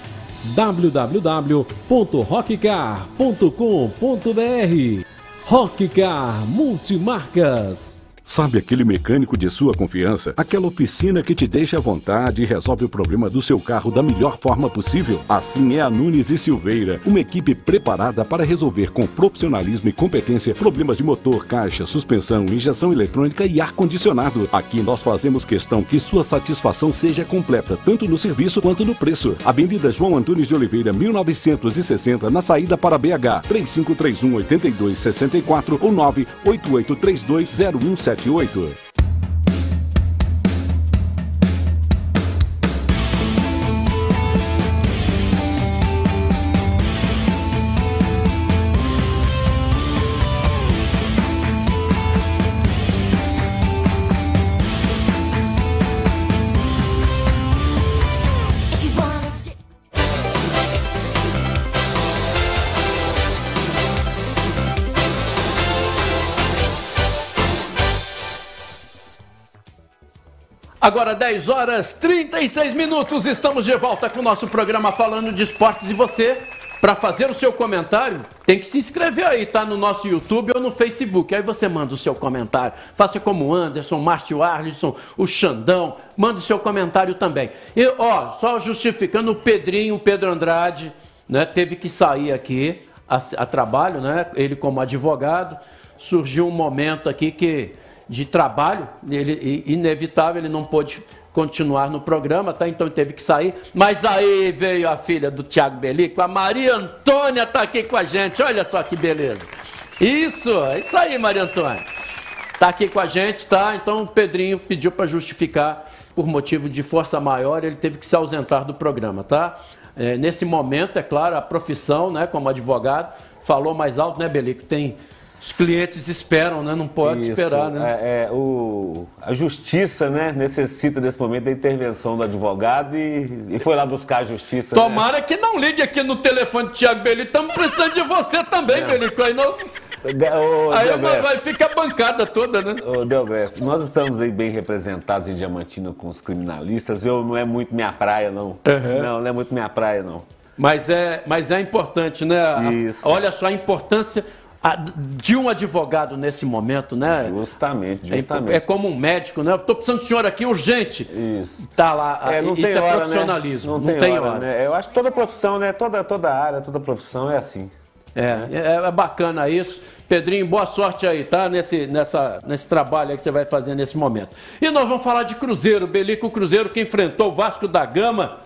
www.rockcar.com.br Rockcar Multimarcas Sabe aquele mecânico de sua confiança? Aquela oficina que te deixa à vontade e resolve o problema do seu carro da melhor forma possível? Assim é a Nunes e Silveira, uma equipe preparada para resolver com profissionalismo e competência problemas de motor, caixa, suspensão, injeção eletrônica e ar-condicionado. Aqui nós fazemos questão que sua satisfação seja completa, tanto no serviço quanto no preço. Avenida João Antunes de Oliveira, 1960, na saída para BH, 3531 8264 ou 988320177. 78. Agora 10 horas 36 minutos, estamos de volta com o nosso programa falando de esportes e você, para fazer o seu comentário, tem que se inscrever aí, tá no nosso YouTube ou no Facebook. Aí você manda o seu comentário. Faça como o Anderson, Márcio Arlisson, o Xandão, manda o seu comentário também. E ó, só justificando o Pedrinho, o Pedro Andrade, né, teve que sair aqui a, a trabalho, né? Ele como advogado, surgiu um momento aqui que de trabalho, ele inevitável, ele não pôde continuar no programa, tá? Então teve que sair. Mas aí veio a filha do Tiago Belico, a Maria Antônia tá aqui com a gente. Olha só que beleza. Isso, é isso aí, Maria Antônia. Tá aqui com a gente, tá? Então o Pedrinho pediu para justificar por motivo de força maior, ele teve que se ausentar do programa, tá? É, nesse momento, é claro, a profissão, né, como advogado, falou mais alto, né, Belico? Tem os clientes esperam, né? Não pode Isso, esperar, né? É, é, o, a justiça, né, necessita desse momento da intervenção do advogado e, e foi lá buscar a justiça. Né? Tomara né? que não ligue aqui no telefone do Tiago Beli. Estamos precisando de você também, Belico. Aí não. O aí não vai ficar a bancada toda, né? Ô, Delgresso, nós estamos aí bem representados em Diamantina com os criminalistas. Eu não é muito minha praia, não. Uhum. Não, não é muito minha praia, não. Mas é, mas é importante, né? Isso. Olha só a importância de um advogado nesse momento, né? Justamente, é justamente. É, é como um médico, né? Estou precisando do senhor aqui urgente. Isso. Tá lá. É, não isso tem é hora, profissionalismo. Né? Não, não, tem, hora. hora. Né? Eu acho que toda profissão, né? Toda, toda área, toda profissão é assim. É, né? é, é, bacana isso. Pedrinho, boa sorte aí, tá? Nesse, nessa, nesse trabalho que você vai fazer nesse momento. E nós vamos falar de Cruzeiro. Belico Cruzeiro que enfrentou o Vasco da Gama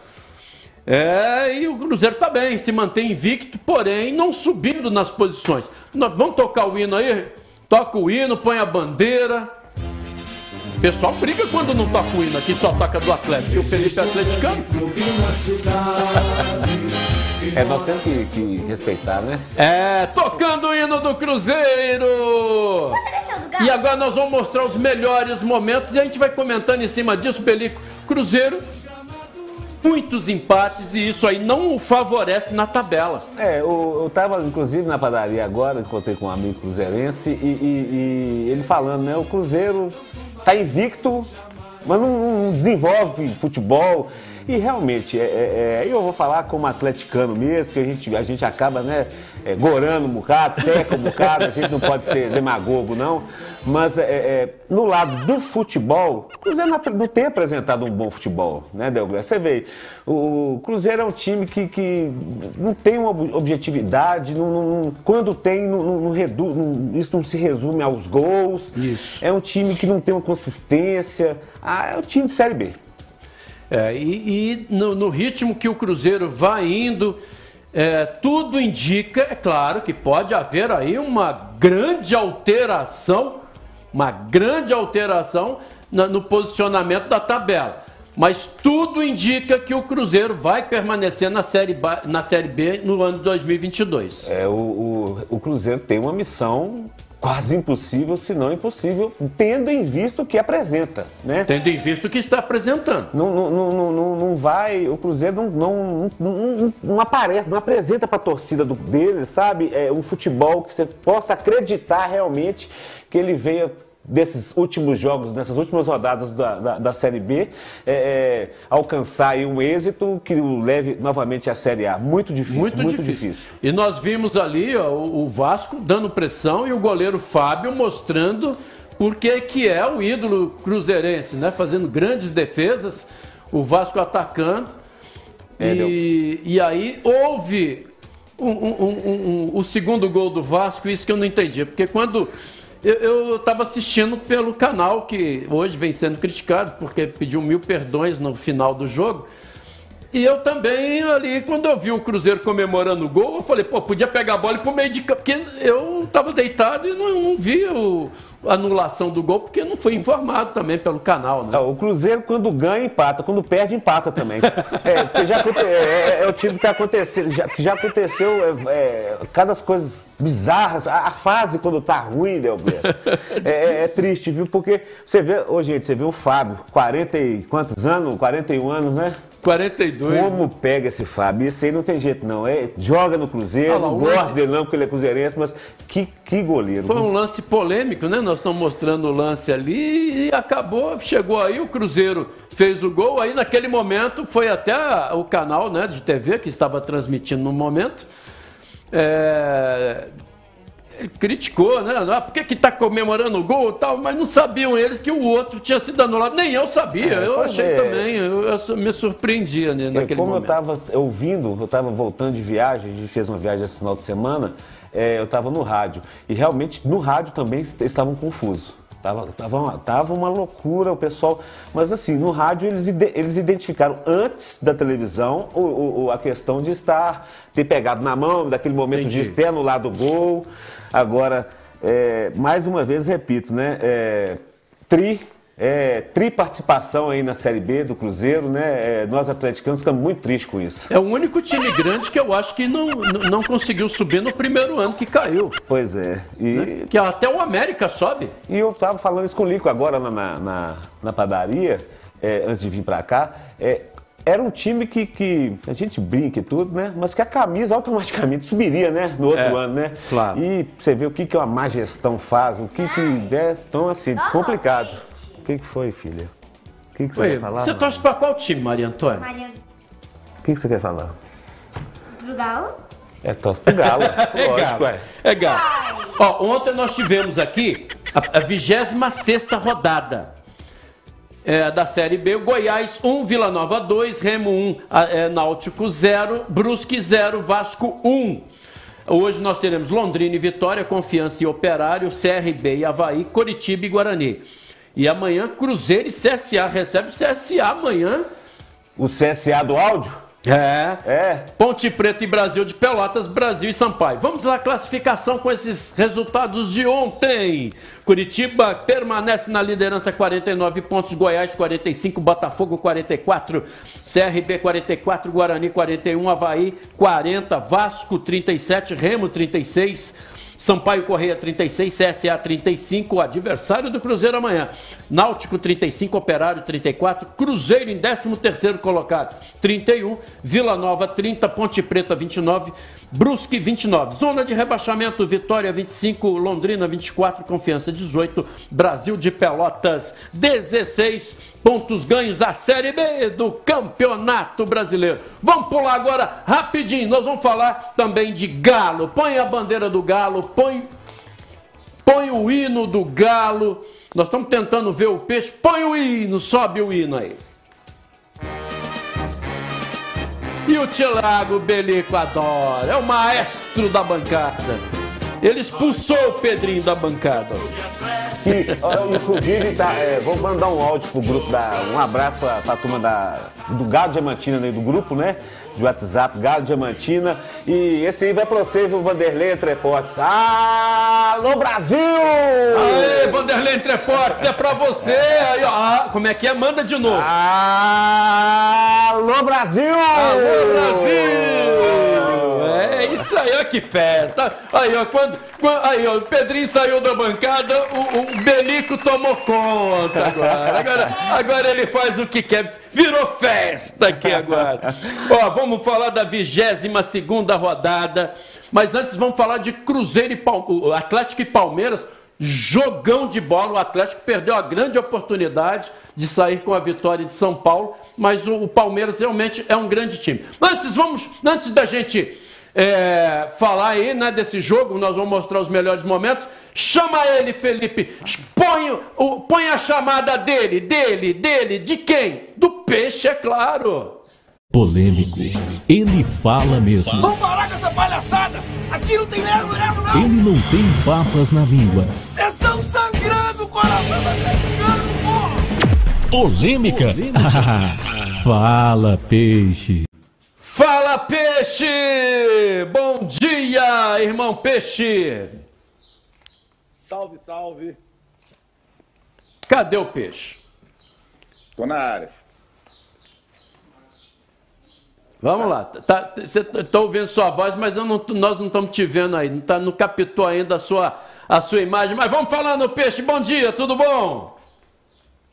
é, e o Cruzeiro tá bem, se mantém invicto, porém não subindo nas posições. vamos tocar o hino aí? Toca o hino, põe a bandeira. O pessoal briga quando não toca o hino aqui, só toca do Atlético. E o Felipe é atleticano. É, nós temos que, que, respeitar, né? É, tocando o hino do Cruzeiro! E agora nós vamos mostrar os melhores momentos e a gente vai comentando em cima disso, Pelico. Cruzeiro muitos empates e isso aí não o favorece na tabela. É, eu, estava inclusive na padaria agora, encontrei com um amigo cruzeirense e, e, e ele falando, né? O Cruzeiro tá invicto, mas não, não desenvolve futebol. E realmente, é, é, é, eu vou falar como atleticano mesmo, que a gente, a gente acaba, né, é, gorando um bocado, seca um bocado, a gente não pode ser demagogo, não. Mas é, é no lado do futebol, o Cruzeiro não tem apresentado um bom futebol, né, Delgado? Você vê, o Cruzeiro é um time que, que não tem uma objetividade, não, não, quando tem, não, não, isso não se resume aos gols. Isso. É um time que não tem uma consistência. Ah, é um time de Série B. É, e, e no, no, ritmo que o Cruzeiro vai indo, é, tudo indica, é claro, que pode haver aí uma grande alteração, uma grande alteração na, no posicionamento da tabela. Mas tudo indica que o Cruzeiro vai permanecer na Série, na série B no ano de 2022. É, o, o, o Cruzeiro tem uma missão quase impossível, se não impossível, tendo em vista o que apresenta, né? Tendo em vista o que está apresentando. Não, não, não, não, não vai, o Cruzeiro não, não, não, não aparece, não apresenta para a torcida do, dele, sabe, é, um futebol que você possa acreditar realmente que ele venha desses últimos jogos, nessas últimas rodadas da, da, da Série B, é, é, alcançar um êxito que o leve novamente à Série A. Muito difícil, muito, muito difícil. difícil. E nós vimos ali ó, o Vasco dando pressão e o goleiro Fábio mostrando porque que é o ídolo cruzeirense, né? Fazendo grandes defesas, o Vasco atacando. É, e, e aí houve um, um, um, o segundo gol do Vasco, isso que eu não entendi. Porque quando eu estava assistindo pelo canal que hoje vem sendo criticado porque pediu mil perdões no final do jogo. E eu também ali, quando eu vi o Cruzeiro comemorando o gol, eu falei, pô, podia pegar a bola e ir pro meio de campo, porque eu estava deitado e não, não vi o, anulação do gol, porque não foi informado também pelo canal, né? o Cruzeiro, quando ganha, empata, quando perde, empata também. é, porque já é, é, é, o time que está acontecendo, já, já aconteceu é, é, cada coisas bizarras, a, a, fase quando tá ruim, Delbres, é, é, é, triste, viu? Porque você vê, ô gente, você vê o Fábio, 40 e quantos anos? 41 anos, né? 42. Como pega esse Fábio? Esse aí não tem jeito, não. É, joga no Cruzeiro, ah, não gosta lance... dele não, porque ele é cruzeirense, mas que, que goleiro. Foi um lance polêmico, né? Nós nós estamos mostrando o lance ali e acabou, chegou aí, o Cruzeiro fez o gol, aí naquele momento foi até o canal né, de TV que estava transmitindo no momento. É, ele criticou, né? Ah, por que que tá comemorando o gol e tal? Mas não sabiam eles que o outro tinha sido anulado. Nem eu sabia. É, eu achei é. também. Eu, eu me surpreendia né, naquele como momento. eu estava ouvindo, eu estava voltando de viagem, a gente fez uma viagem esse final de semana, é, eu estava no rádio. E realmente no rádio também est- estavam confusos. Tava, tava, uma, tava uma loucura o pessoal. Mas assim, no rádio eles, eles identificaram antes da televisão o, o- a questão de estar, ter pegado na mão, daquele momento Entendi. de ter anulado o gol. Agora, é, mais uma vez, repito, né? é, tri é, triparticipação aí na Série B do Cruzeiro, né? É, nós atleticanos ficamos muito tristes com isso. É o único time grande que eu acho que não, não conseguiu subir no primeiro ano que caiu. Pois é. E, né? Que até o América sobe. e eu estava falando isso com o Lico agora na, na, na- na padaria, é, antes de vir para cá. É, era um time que, que a gente brinca e tudo, né? Mas que a camisa automaticamente subiria, né? No outro É, ano, né? claro. E você vê o que, que uma má gestão faz, o que que... É, então, assim, complicado. O que, que foi, filha? O que, que você Oi, quer falar? você torce pra qual time, Maria Antônia? Maria O que, que você quer falar? do Galo. É, torce pro Galo. É Lógico, galo. é. É galo. Ó, ontem nós tivemos aqui a, a 26 rodada é, da Série B. Goiás 1, Vila Nova 2, Remo 1, a- é, Náutico 0, Brusque 0, Vasco 1. Hoje nós teremos Londrina e Vitória, Confiança e Operário, CRB e Havaí, Coritiba e Guarani. E amanhã Cruzeiro e CSA. Recebe o CSA amanhã. O CSA do áudio? É. É. Ponte Preta e Brasil de Pelotas, Brasil e Sampaio. Vamos lá, classificação com esses resultados de ontem. Curitiba permanece na liderança, 49 pontos. Goiás, 45. Botafogo, 44. CRB, 44. Guarani, 41. Havaí, 40. Vasco, 37. Remo, 36. Sampaio Correia 36, CSA 35, o adversário do Cruzeiro amanhã. Náutico 35, Operário 34, Cruzeiro em 13º colocado 31, Vila Nova 30, Ponte Preta 29, Brusque 29. Zona de rebaixamento, Vitória 25, Londrina 24, Confiança 18, Brasil de Pelotas 16 pontos ganhos a Série B do Campeonato Brasileiro. Vamos pular agora rapidinho, nós vamos falar também de Galo. Põe a bandeira do Galo, põe, põe o hino do Galo. Nós estamos tentando ver o peixe. Põe o hino, sobe o hino aí. E o Tiago Belico adora, é o maestro da bancada. Ele expulsou o Pedrinho da bancada. E, ó, inclusive, tá, é, vou mandar um áudio pro grupo, da, um abraço pra, pra turma da, do Galo Diamantina, né, do grupo, né? De WhatsApp, Galo Diamantina. E esse aí vai pra você, viu, Vanderlei Entreportes. Alô, Brasil! Aê, Vanderlei Entrefortes, é pra você. Aí, ó. Ah, como é que é? Manda de novo. Alô, Brasil! Alô, Brasil! É isso aí, ó, que festa. Aí, ó, quando, quando- aí, ó, o Pedrinho saiu da bancada, o, o Belico tomou conta agora. agora. Agora ele faz o que quer. Virou festa aqui agora. Ó, vamos falar da 22 segunda rodada. Mas antes vamos falar de Cruzeiro e Pal- Atlético e Palmeiras. Jogão de bola, o Atlético perdeu a grande oportunidade de sair com a vitória de São Paulo, mas o Palmeiras realmente é um grande time. Antes, vamos, antes da gente é, falar aí né, desse jogo, nós vamos mostrar os melhores momentos. Chama ele, Felipe. Põe, o, põe a chamada dele, dele, dele, de quem? Do peixe, é claro. Polêmico. Ele fala mesmo. Vamos parar com essa palhaçada! Aqui não tem lero, lero, não! Ele não tem papas na língua. Vocês estão sangrando, o coração tá sangrando, porra! Polêmica? fala, peixe. Fala, peixe! Bom dia, irmão peixe! Salve, salve. Cadê o peixe? Tô na área. Vamos lá. Tá, você tá ouvindo sua voz, mas não- nós não estamos te vendo aí. Não, tá, não captou ainda a sua, a sua imagem. Mas vamos falar no peixe. Bom dia, tudo bom?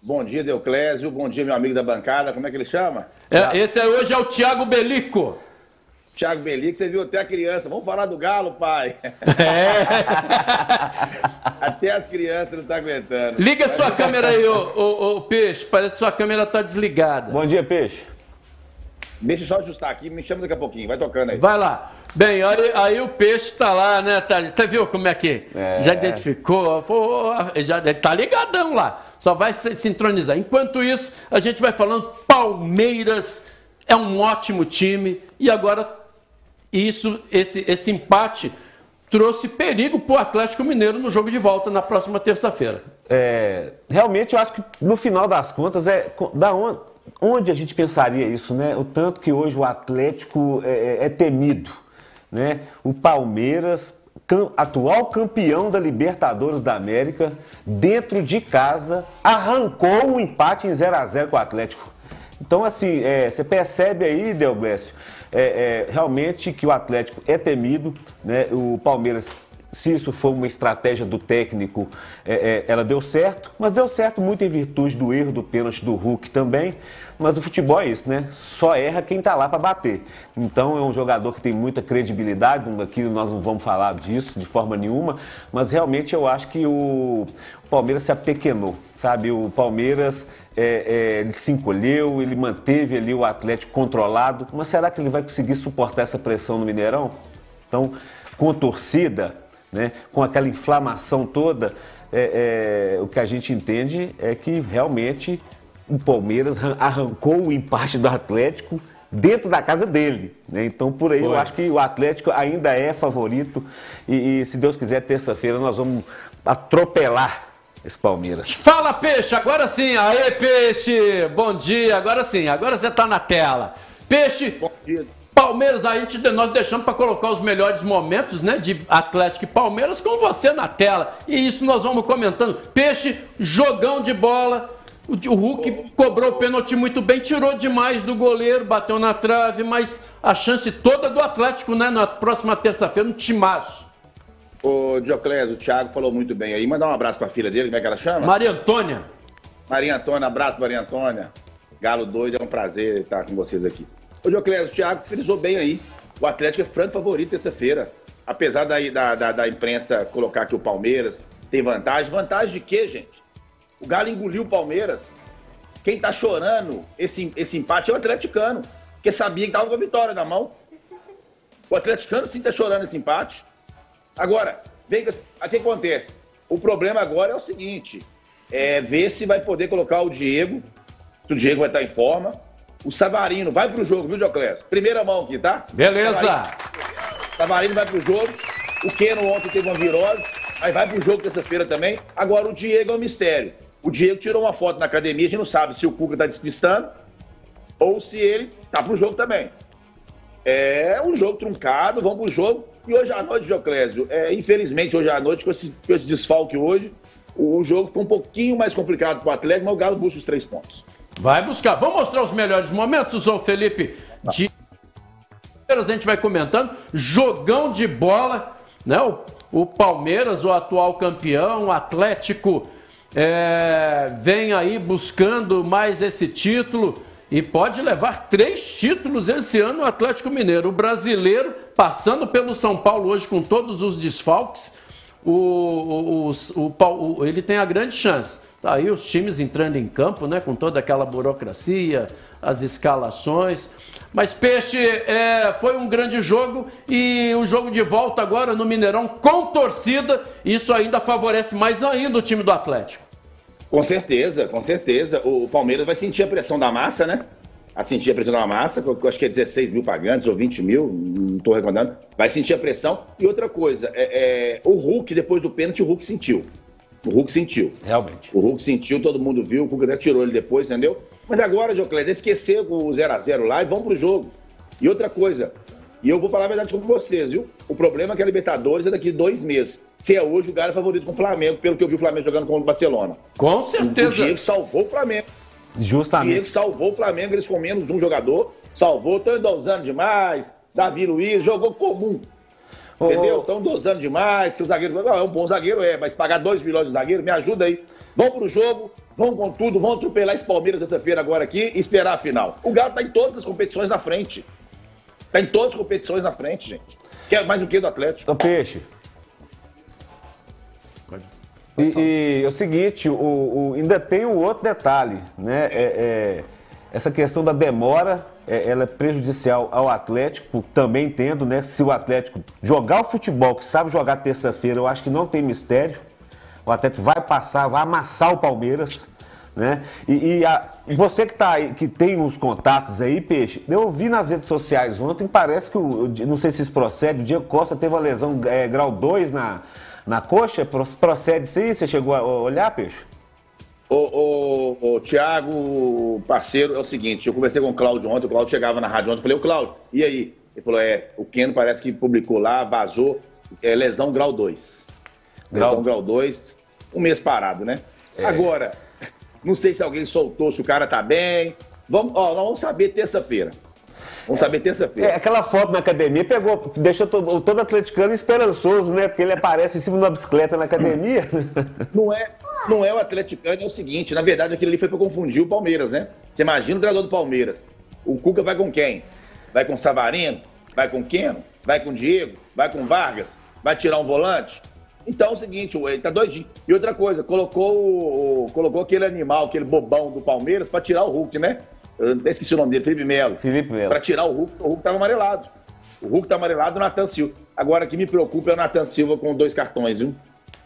Bom dia, Deuclésio. Bom dia, meu amigo da bancada. Como é que ele chama? É, esse aí hoje é o Thiago Belico. Thiago Belic, você viu até a criança. Vamos falar do Galo, pai. até as crianças não estão aguentando. Liga sua câmera aí, ô, ô, ô, Peixe. Parece que sua câmera tá desligada. Bom dia, Peixe. Deixa eu só ajustar aqui, me chama daqui a pouquinho. Vai tocando aí. Vai lá. Bem, aí, aí o peixe tá lá, né, Thales? Você viu como é que É. já identificou? Já, ele tá ligadão lá. Só vai se sincronizar. Enquanto isso, a gente vai falando Palmeiras é um ótimo time e agora isso, esse, esse empate trouxe perigo pro Atlético Mineiro no jogo de volta na próxima terça-feira. É, realmente eu acho que no final das contas é da onde, onde a gente pensaria isso, né? O tanto que hoje o Atlético é, é- é temido, né? O Palmeiras, atual campeão da Libertadores da América, dentro de casa, arrancou o empate em 0 a 0 com o Atlético. Então, assim, é, você percebe aí, Delglécio, é, é, realmente que o Atlético é temido, né? O Palmeiras, se isso for uma estratégia do técnico, é, é, ela deu certo, mas deu certo muito em virtude do erro do pênalti do Hulk também. Mas o futebol é isso, né? Só erra quem tá lá para bater. Então é um jogador que tem muita credibilidade, aqui nós não vamos falar disso de forma nenhuma, mas realmente eu acho que o Palmeiras se apequenou, sabe? O Palmeiras é, é, ele se encolheu, ele manteve ali o Atlético controlado, mas será que ele vai conseguir suportar essa pressão no Mineirão? Então, com torcida, né, com aquela inflamação toda, é, é, o que a gente entende é que realmente o Palmeiras ran- arrancou o empate do Atlético dentro da casa dele. né? Então, por aí, eu Foi. acho que o Atlético ainda é favorito e, e, se Deus quiser, terça-feira nós vamos atropelar esse Palmeiras. Fala, Peixe, agora sim. Aê, Peixe, bom dia. Agora sim, agora você tá na tela. Peixe, Palmeiras, a gente, nós deixamos para colocar os melhores momentos né, de Atlético e Palmeiras com você na tela. E isso nós vamos comentando. Peixe, jogão de bola. O, Hulk cobrou o pênalti muito bem, tirou demais do goleiro, bateu na trave, mas a chance toda do Atlético, né? Na próxima terça-feira, um timaço. Ô, Dioclésio, o Thiago falou muito bem aí. Mandar um abraço pra filha dele, como é que ela chama? Maria Antônia. Maria Antônia, abraço, Maria Antônia. Galo doido, é um prazer estar com vocês aqui. Ô, Dioclésio, o Thiago frisou bem aí. O Atlético é franco favorito terça-feira. Apesar da, da, da, da imprensa colocar que o Palmeiras tem vantagem. Vantagem de quê, gente? O Galo engoliu o Palmeiras. Quem tá chorando esse, esse empate é o atleticano, porque sabia que tava com a vitória na mão. O atleticano sim tá chorando esse empate. Agora, vem, o que acontece? O problema agora é o seguinte: é ver se vai poder colocar o Diego, se o Diego vai estar em forma. O Savarino vai pro jogo, viu, Dioclésio? Primeira mão aqui, tá? Beleza. Savarino, Savarino vai pro jogo. O Keno ontem teve uma virose, mas vai pro jogo terça-feira também. Agora, o Diego é um mistério. O Diego tirou uma foto na academia, a gente não sabe se o Cuca tá despistando ou se ele tá pro jogo também. É um jogo truncado, vamos pro jogo. E hoje à noite, Dioclésio, é, infelizmente hoje à noite, com esse, com esse desfalque hoje, o, o jogo ficou um pouquinho mais complicado pro Atlético, mas o Galo busca os três pontos. Vai buscar. Vamos mostrar os melhores momentos, ô Felipe? De... A gente vai comentando. Jogão de bola, né? O, o Palmeiras, o atual campeão, o Atlético é, vem aí buscando mais esse título e pode levar três títulos esse ano o Atlético Mineiro. O brasileiro, passando pelo São Paulo hoje com todos os desfalques, o, o, o- ele tem a grande chance. Tá aí os times entrando em campo, né? Com toda aquela burocracia, as escalações. Mas Peixe é, foi um grande jogo e o jogo de volta agora no Mineirão com torcida, isso ainda favorece mais ainda o time do Atlético. Com certeza, com certeza. O Palmeiras vai sentir a pressão da massa, né? A sentir a pressão da massa, eu acho que é 16 mil pagantes ou 20 mil, não estou recordando. Vai sentir a pressão. E outra coisa, é, é, o Hulk, depois do pênalti, o Hulk sentiu. O Hulk sentiu. Realmente. O Hulk sentiu, todo mundo viu, o Hulk até tirou ele depois, entendeu? Mas agora, Dioclésio, esquecer o 0x0 lá e vamos pro jogo. E outra coisa, e eu vou falar a verdade com vocês, viu? O problema é que a Libertadores é daqui dois meses. Se é hoje, o Galo é favorito com o Flamengo, pelo que eu vi o Flamengo jogando contra o Barcelona. Com O certeza. Diego salvou o Flamengo. O Justamente. Diego salvou o Flamengo, eles com menos um jogador. Salvou, estão dosando demais. Davi Luiz, jogou comum. Entendeu? Estão dosando demais, que o zagueiro. Ah, é um bom zagueiro, é, mas pagar 2 milhões de zagueiro, me ajuda aí. Vão pro jogo, vão com tudo, vão atropelar esse Palmeiras essa feira agora aqui e esperar a final. O Galo tá em todas as competições na frente. Tá em todas as competições na frente, gente. Quer mais o que do Atlético? Então, Peixe. E, e é o seguinte, o, o- ainda tem um outro detalhe, né? É, é, essa questão da demora, é, ela é prejudicial ao Atlético, também entendo, né? Se o Atlético jogar o futebol que sabe jogar terça-feira, eu acho que não tem mistério. O Atlético vai passar, vai amassar o Palmeiras, né? E, e a- você que, tá aí, que tem os contatos aí, Peixe, eu vi nas redes sociais ontem, parece que, o, não sei se isso procede, o Diego Costa teve uma lesão é, grau 2 na, na coxa, Pro- procede sim? Você chegou a olhar, Peixe? Ô, ô, ô, Tiago, parceiro, é o seguinte, eu conversei com o Cláudio ontem, o Cláudio chegava na rádio ontem, eu falei, ô Cláudio, e aí? Ele falou, é, o Keno parece que publicou lá, vazou, é, lesão grau 2. Grau- Lesão grau 2, um mês parado, né? Agora, não sei se alguém soltou, se o cara tá bem. Vamos, ó, nós vamos saber terça-feira. Vamos saber terça-feira. É, aquela foto na academia pegou, deixou todo, todo atleticano esperançoso, né? Porque ele aparece em cima de uma bicicleta na academia. Não é, não é o atleticano, é o seguinte, na verdade aquilo ali foi pra confundir o Palmeiras, né? Você imagina o treinador do Palmeiras. O Cuca vai com quem? Vai com Savarino? Vai com Keno? Vai com Diego? Vai com Vargas? Vai tirar um volante? Então é o seguinte, ele tá doidinho. E outra coisa, colocou, colocou aquele animal, aquele bobão do Palmeiras pra tirar o Hulk, né? Eu até esqueci o nome dele, Felipe Melo. Felipe Melo. Pra tirar o Hulk, o Hulk tava amarelado. O Hulk tá amarelado, o Natan Silva. Agora, o que me preocupa é o Natan Silva com dois cartões, viu?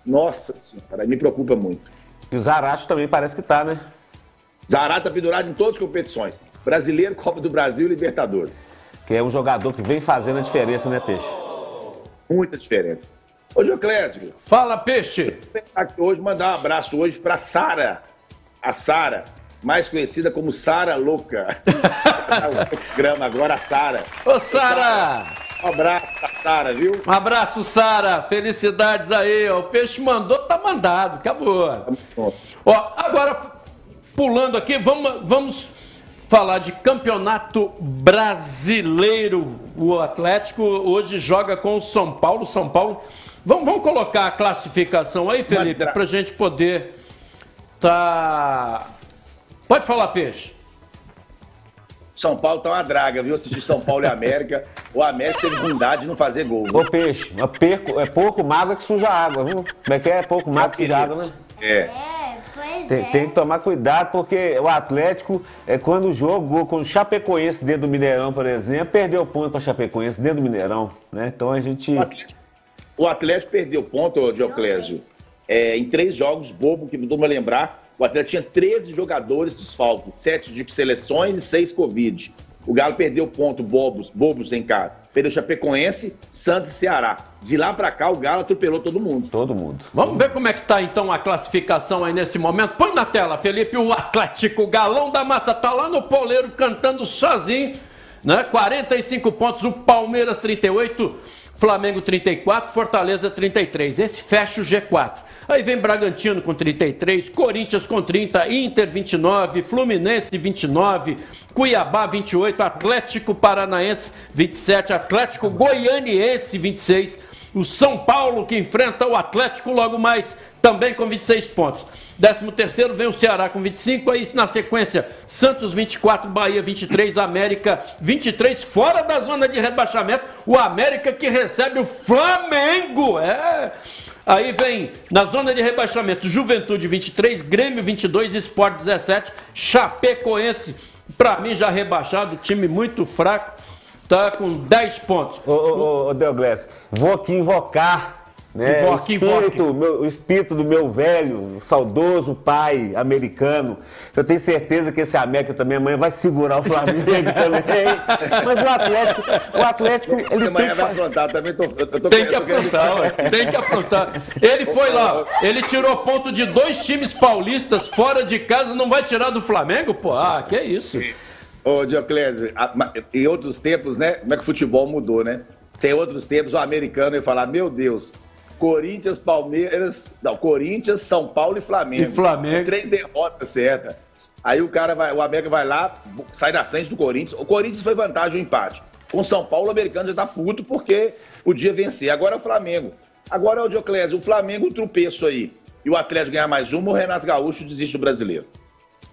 Nossa senhora, me preocupa muito. E o Zaracho também parece que tá, né? Zará tá pendurado em todas as competições. Brasileiro, Copa do Brasil e Libertadores. Que é um jogador que vem fazendo a diferença, né, Peixe? Muita diferença. Ô, Dioclésio. Fala, Peixe. Aqui hoje, mandar um abraço hoje pra Sara. A Sara, mais conhecida como Sara Louca. o programa agora, a Sara. Ô, Sara! Um abraço pra Sara, viu? Um abraço, Sara. Felicidades aí. ó. O peixe mandou, tá mandado. Acabou. Ó, agora, pulando aqui, vamos, vamos falar de campeonato brasileiro. O Atlético hoje joga com o São Paulo. São Paulo. Vamos, vamos colocar a classificação aí, Felipe, pra gente poder tá. Pode falar, peixe. São Paulo tá uma draga, viu? Assistir São Paulo e América. O América teve bondade de não fazer gol. viu? Ô, Peixe, é, perco, é pouco mágoa que suja água, viu? Como é que é? Pouco mágoa que suja água, né? É. Tem, tem que tomar cuidado, porque o Atlético, é, quando jogou com o Chapecoense dentro do Mineirão, por exemplo, perdeu ponto para Chapecoense dentro do Mineirão, né? Então a gente... O Atlético, o Atlético perdeu ponto, Dioclésio, é, em três jogos, bobo, que vamos lembrar. O Atlético tinha 13 jogadores desfalques, 7 de seleções e 6 Covid. O Galo perdeu ponto, bobos, bobos em casa. Perdeu Chapecoense, Santos e Ceará. De lá pra cá, o Galo atropelou todo mundo. Todo mundo. Vamos ver como é que tá então a classificação aí nesse momento. Põe na tela, Felipe, o Atlético o Galão da Massa tá lá no poleiro cantando sozinho, né? 45 pontos, o Palmeiras 38, Flamengo 34, Fortaleza 33. Esse fecha o G4. Aí vem Bragantino com 33, Corinthians com 30, Inter 29, Fluminense 29, Cuiabá 28, Atlético Paranaense 27, Atlético Goianiense 26, o São Paulo que enfrenta o Atlético logo mais também com 26 pontos. 13 terceiro vem o Ceará com 25, aí na sequência Santos 24, Bahia 23, América 23, fora da zona de rebaixamento, o América que recebe o Flamengo, é... Aí vem na zona de rebaixamento Juventude 23, Grêmio 22, Sport 17, Chapecoense, pra mim já rebaixado, time muito fraco, tá com 10 pontos. Ô, ô, ô, ô Deogles, vou aqui invocar né, Invoque, o, espírito, meu- o espírito do meu velho, saudoso pai americano. Eu tenho certeza que esse América também amanhã vai segurar o Flamengo também. Mas o Atlético, o Atlético, ele tem Amanhã que vai aprontar, também tô, eu tô Tem que querendo- aprontar, ué. tem que aprontar. Ele foi lá, ele tirou ponto de dois times paulistas fora de casa, não vai tirar do Flamengo? Pô, ah, que isso. Ô, Dioclésio, em outros tempos, né? Como é que o futebol mudou, né? Sem outros tempos, o americano ia falar: Meu Deus, Corinthians, Palmeiras. Não, Corinthians, São Paulo e Flamengo. E Flamengo. Três derrotas certas. Aí o cara vai, o América vai lá, sai da frente do Corinthians. O Corinthians foi vantagem o empate. Com o São Paulo, o americano já tá puto porque podia vencer. Agora é o Flamengo. Agora é o Dioclésio, o Flamengo um tropeço aí. E o Atlético ganhar mais uma, o Renato Gaúcho desiste do brasileiro.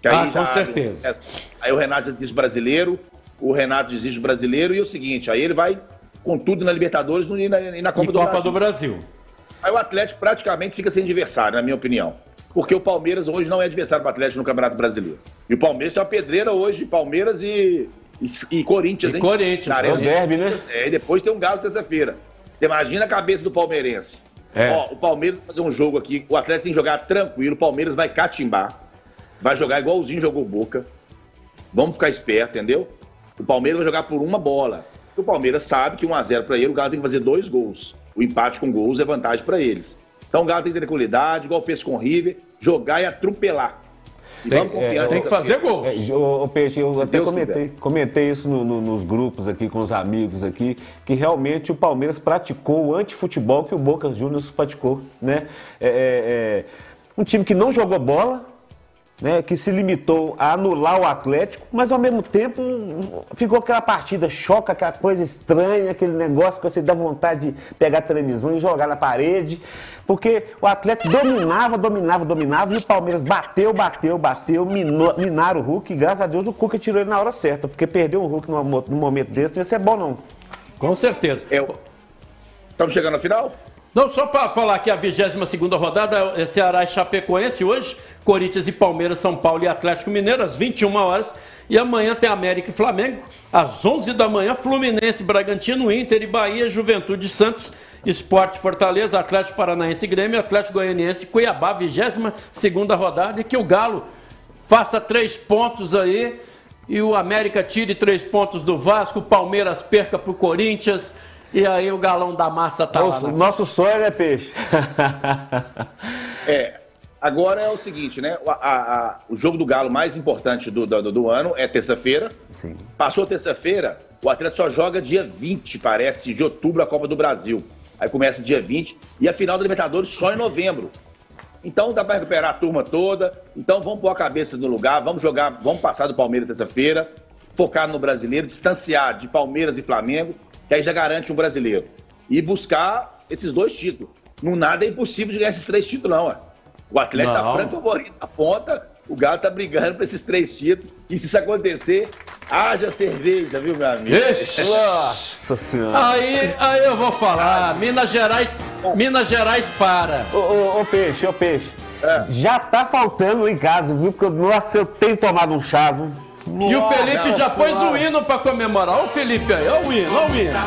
Que Ah, com certeza. Aí o Renato diz brasileiro, o Renato desiste do brasileiro e o seguinte, aí ele vai com tudo na Libertadores e na, e na Copa, E do, Copa Brasil. do Brasil. Aí o Atlético praticamente fica sem adversário, na minha opinião. Porque o Palmeiras hoje não é adversário do Atlético no Campeonato Brasileiro. E o Palmeiras tem uma pedreira hoje, Palmeiras e, e, e Corinthians, E hein? Corinthians, Na Arena é o derby, né? É, e depois tem um galo terça-feira. Você imagina a cabeça do palmeirense. É. Ó, o Palmeiras vai fazer um jogo aqui, o Atlético tem que jogar tranquilo, o Palmeiras vai catimbar, vai jogar igualzinho jogou o Boca. Vamos ficar esperto, entendeu? O Palmeiras vai jogar por uma bola. O Palmeiras sabe que 1x0 para ele, o Galo tem que fazer dois gols. O empate com gols é vantagem para eles. Então o Galo tem que ter tranquilidade, igual fez com o River, jogar e atropelar. E vamos confiar tem que fazer gol. É, ô, ô, Peixe, eu Se até Deus comentei, quiser. comentei isso no- no- nos grupos aqui com os amigos aqui, que realmente o Palmeiras praticou o antifutebol que o Boca Juniors praticou, né? É, é, é, um time que não jogou bola, né, que se limitou a anular o Atlético, mas ao mesmo tempo ficou aquela partida choca, aquela coisa estranha, aquele negócio que você dá vontade de pegar a televisão e jogar na parede, porque o Atlético dominava, dominava, dominava e o Palmeiras bateu, bateu, bateu, minou, minaram o Hulk e graças a Deus o Cuca tirou ele na hora certa, porque perder o Hulk num, mo- num momento desse não ia ser bom não. Com certeza. Estamos chegando ao final? Não, só para falar que a 22ª rodada é Ceará e Chapecoense hoje, Corinthians e Palmeiras, São Paulo e Atlético Mineiro às 21 horas e amanhã tem América e Flamengo às 11 da manhã, Fluminense, Bragantino, Inter e Bahia, Juventude e Santos, Esporte Fortaleza, Atlético Paranaense e Grêmio, Atlético Goianiense e Cuiabá, 22ª rodada e que o Galo faça três pontos aí e o América tire três pontos do Vasco, o Palmeiras perca pro Corinthians e aí o galão da massa tá lá. Nosso, na nosso sonho é peixe. É, agora é o seguinte, né? O, a- a- o jogo do Galo mais importante do, do, do ano é terça-feira. Passou terça-feira, o Atlético só joga dia 20, parece, de outubro, a Copa do Brasil. Aí começa dia 20 e a final da Libertadores só em novembro. Então dá para recuperar a turma toda. Então vamos pôr a cabeça no lugar, vamos jogar, vamos passar do Palmeiras terça-feira, focar no brasileiro, distanciar de Palmeiras e Flamengo, que aí já garante um brasileiro. E buscar esses dois títulos. No nada é impossível de ganhar esses três títulos, não. Ué. O Atlético tá Não. franco favorito na ponta, o Galo tá brigando para esses três títulos. E se isso acontecer, haja cerveja, viu, meu amigo? Ixi. Nossa senhora. Aí, aí eu vou falar, Minas Gerais, Minas Gerais para. Ô, ô, ô, peixe, ô peixe. Já tá faltando em casa, viu? Porque, nossa, eu tenho tomado um chá, viu? E o Felipe já pôs o hino pra comemorar. Ó o Felipe aí, ó o hino, ó o hino.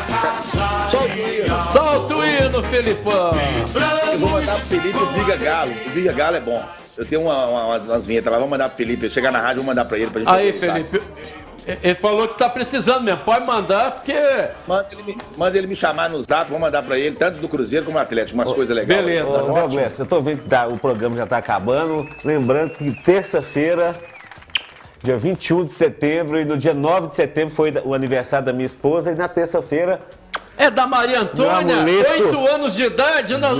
Solta o hino. Solta o hino, Felipão. Eu vou mandar pro Felipe o Briga Galo. O Briga Galo é bom. Eu tenho uma- uma- umas, umas vinhetas lá, vou mandar pro Felipe. Chegar na rádio, vou mandar pra ele pra gente Aí? Felipe. Ele falou que tá precisando mesmo. Pode mandar, porque. Manda ele, me, manda ele me chamar no zap, vou mandar pra ele, tanto do Cruzeiro como do Atlético, umas coisas legais. Ô, Douglas, eu tô vendo que tá- o programa já tá acabando. Lembrando que terça-feira, dia 21 de setembro, e no dia 9 de setembro foi o aniversário da minha esposa, e na terça-feira. É da Maria Antônia, Meu amuleto. oito anos de idade. Então,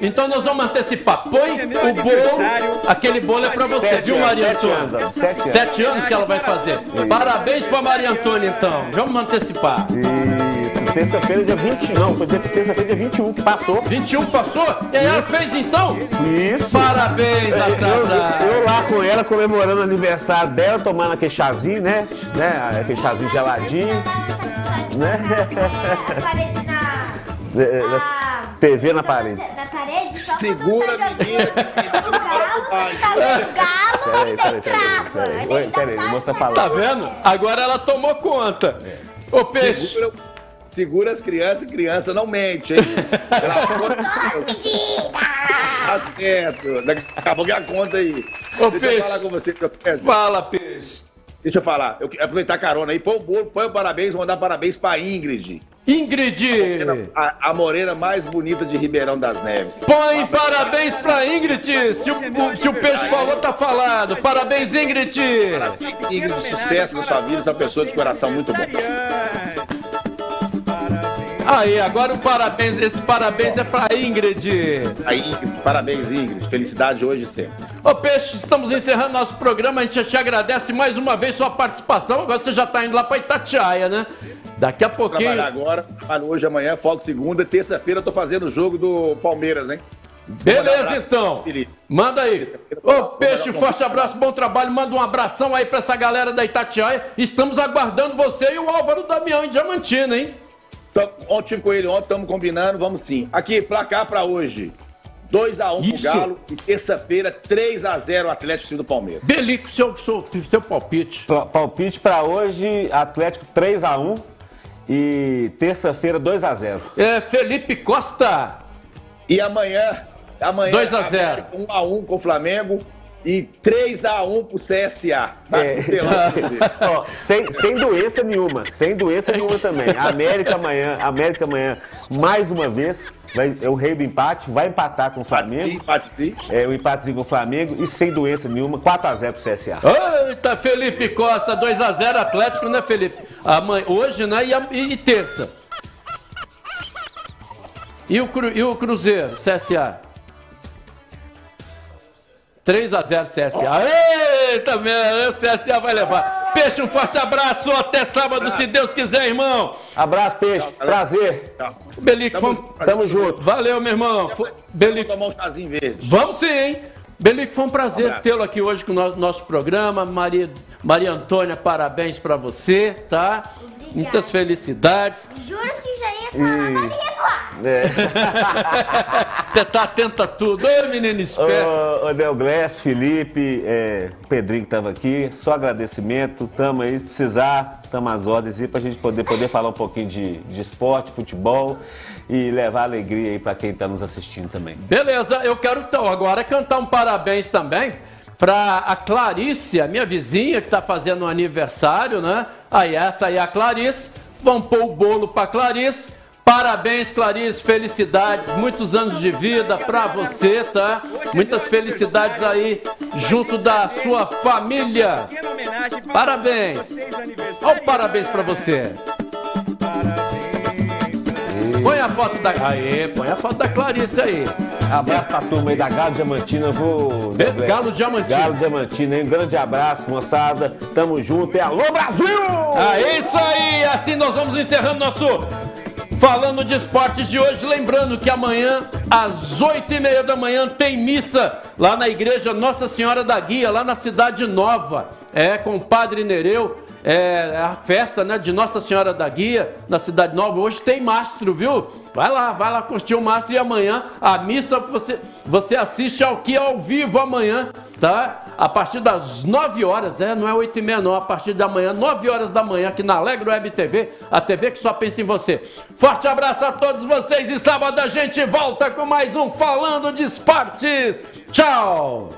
então nós vamos antecipar. Põe é o bolo. Aquele bolo é pra você, Sete viu, anos, Maria sete Antônia? anos, sete anos. Sete anos que ela vai fazer. Parabéns pra Maria Antônia, então. Vamos antecipar. Isso, terça-feira, dia 20. Não, foi dia- terça-feira, dia 21 que passou. 21 passou? E aí ela fez então? Isso. Parabéns, Eu- atrasado. Eu, eu lá com ela comemorando o aniversário dela, tomando aquele chazinho, né? né? Aquele chazinho geladinho. Né? Parede na, É, é, TV na parede. na parede, Segura, menina. tá vendo galo, Peraí, peraí, peraí. Peraí, moça tá falando. Tá vendo? Agora ela tomou conta. Ô, Peixe. Segura, segura as crianças, criança não mente, hein? Tá certo. Daqui a pouco é a conta aí. Ô, Deixa eu Peixe. falar com você, Pedro. Fala, Peixe. Deixa eu falar. Eu quero aproveitar a carona aí. Põe o bolo, põe o parabéns, vou mandar parabéns pra Ingrid. Ingrid! A, a morena mais bonita de Ribeirão das Neves. Põe parabéns pra Ingrid. Se o, se o Peixe falou, tá falado. Parabéns, Ingrid. Ingrid, sucesso na sua vida, você é uma pessoa de coração muito bom. Aí, agora o parabéns. Esse parabéns é pra Ingrid. Aí, Ingrid, parabéns, Ingrid. Felicidade hoje e sempre. Ô Peixe, estamos encerrando nosso programa. A gente te agradece mais uma vez sua participação. Agora você já tá indo lá pra Itatiaia, né? Daqui a pouquinho. trabalhar agora, trabalho hoje, amanhã, folga segunda. Terça-feira eu tô fazendo o jogo do Palmeiras, hein? Beleza, então. Manda aí. Ô, Peixe, forte abraço, bom trabalho. Manda um abração aí pra essa galera da Itatiaia. Estamos aguardando você e o Álvaro Damião em Diamantina, hein? Então, ontem tive com ele, ontem estamos combinando, vamos sim. Aqui, placar para hoje. 2x1 pro. Galo e terça-feira 3x0 Atlético do Palmeiras. Belico, seu, seu, seu palpite. Pa- Palpite pra hoje, Atlético 3x1 e terça-feira 2x0. É, Felipe Costa. E amanhã, amanhã 2 a 0. 1x1 com o Flamengo e 3x1 pro CSA. Tá É. Ó, sem, sem doença nenhuma, sem doença nenhuma também. América amanhã, América amanhã, mais uma vez, vai, é o rei do empate, vai empatar com o Flamengo. Empate sim. É, o empatezinho com o Flamengo e sem doença nenhuma, 4x0 pro CSA. Eita, Felipe Costa, 2x0 Atlético, né, Felipe? Amanhã, hoje, né? E, a- e- e terça. E o, Cru- e o Cruzeiro, CSA? 3x0 CSA. Eita, meu, o CSA vai levar. Peixe, um forte abraço. Até sábado, se Deus quiser, irmão. Abraço, Peixe. Prazer. Belico, Tamo vamos-. Tamo junto. Valeu, meu irmão. Fo- Vamos Belico, tomar um chazinho verde. Vamos sim, hein? Belico, foi um prazer abraço. tê-lo aqui hoje com o nosso, nosso programa. Maria, Maria Antônia, parabéns pra você, tá? Muitas felicidades. Juro que já ia falar Maria Eduardo. É. Você tá atento a tudo. Ô, menino esperto. Ô, ô Del Glass, Felipe, é, o Pedrinho que tava aqui, só agradecimento, tamo aí, se precisar, tamo às ordens aí pra gente poder, poder falar um pouquinho de, de esporte, futebol e levar alegria aí pra quem tá nos assistindo também. Beleza, eu quero então agora cantar um parabéns também pra a Clarice, a minha vizinha que tá fazendo um aniversário, né? Aí essa aí é a Clarice. Vamos pôr o bolo pra Clarice. Parabéns, Clarice, felicidades, muitos anos de vida pra você, tá? Muitas felicidades aí junto da sua família. Parabéns. Olha o parabéns pra você. Põe a foto da. Aê, põe a foto da Clarice aí. Abraço pra turma aí da Galo Diamantina, vou. Be- Galo Diamantina. Galo Diamantina, hein? Um grande abraço, moçada. Tamo junto. É alô, Brasil! Ah, é isso aí! Assim nós vamos encerrando nosso Falando de Esportes de hoje. Lembrando que amanhã, às oito e meia da manhã, tem missa lá na igreja Nossa Senhora da Guia, lá na Cidade Nova. É, com o Padre Nereu. É a festa né, de Nossa Senhora da Guia, na Cidade Nova. Hoje tem mastro, viu? Vai lá, vai lá curtir o mastro. E amanhã, a missa, você, você assiste ao que ao vivo amanhã, tá? A partir das 9 horas, é, não é 8 e meia não, a partir da manhã, 9 horas da manhã, aqui na Alegro Web TV, a TV que só pensa em você. Forte abraço a todos vocês e sábado a gente volta com mais um Falando de Esportes. Tchau!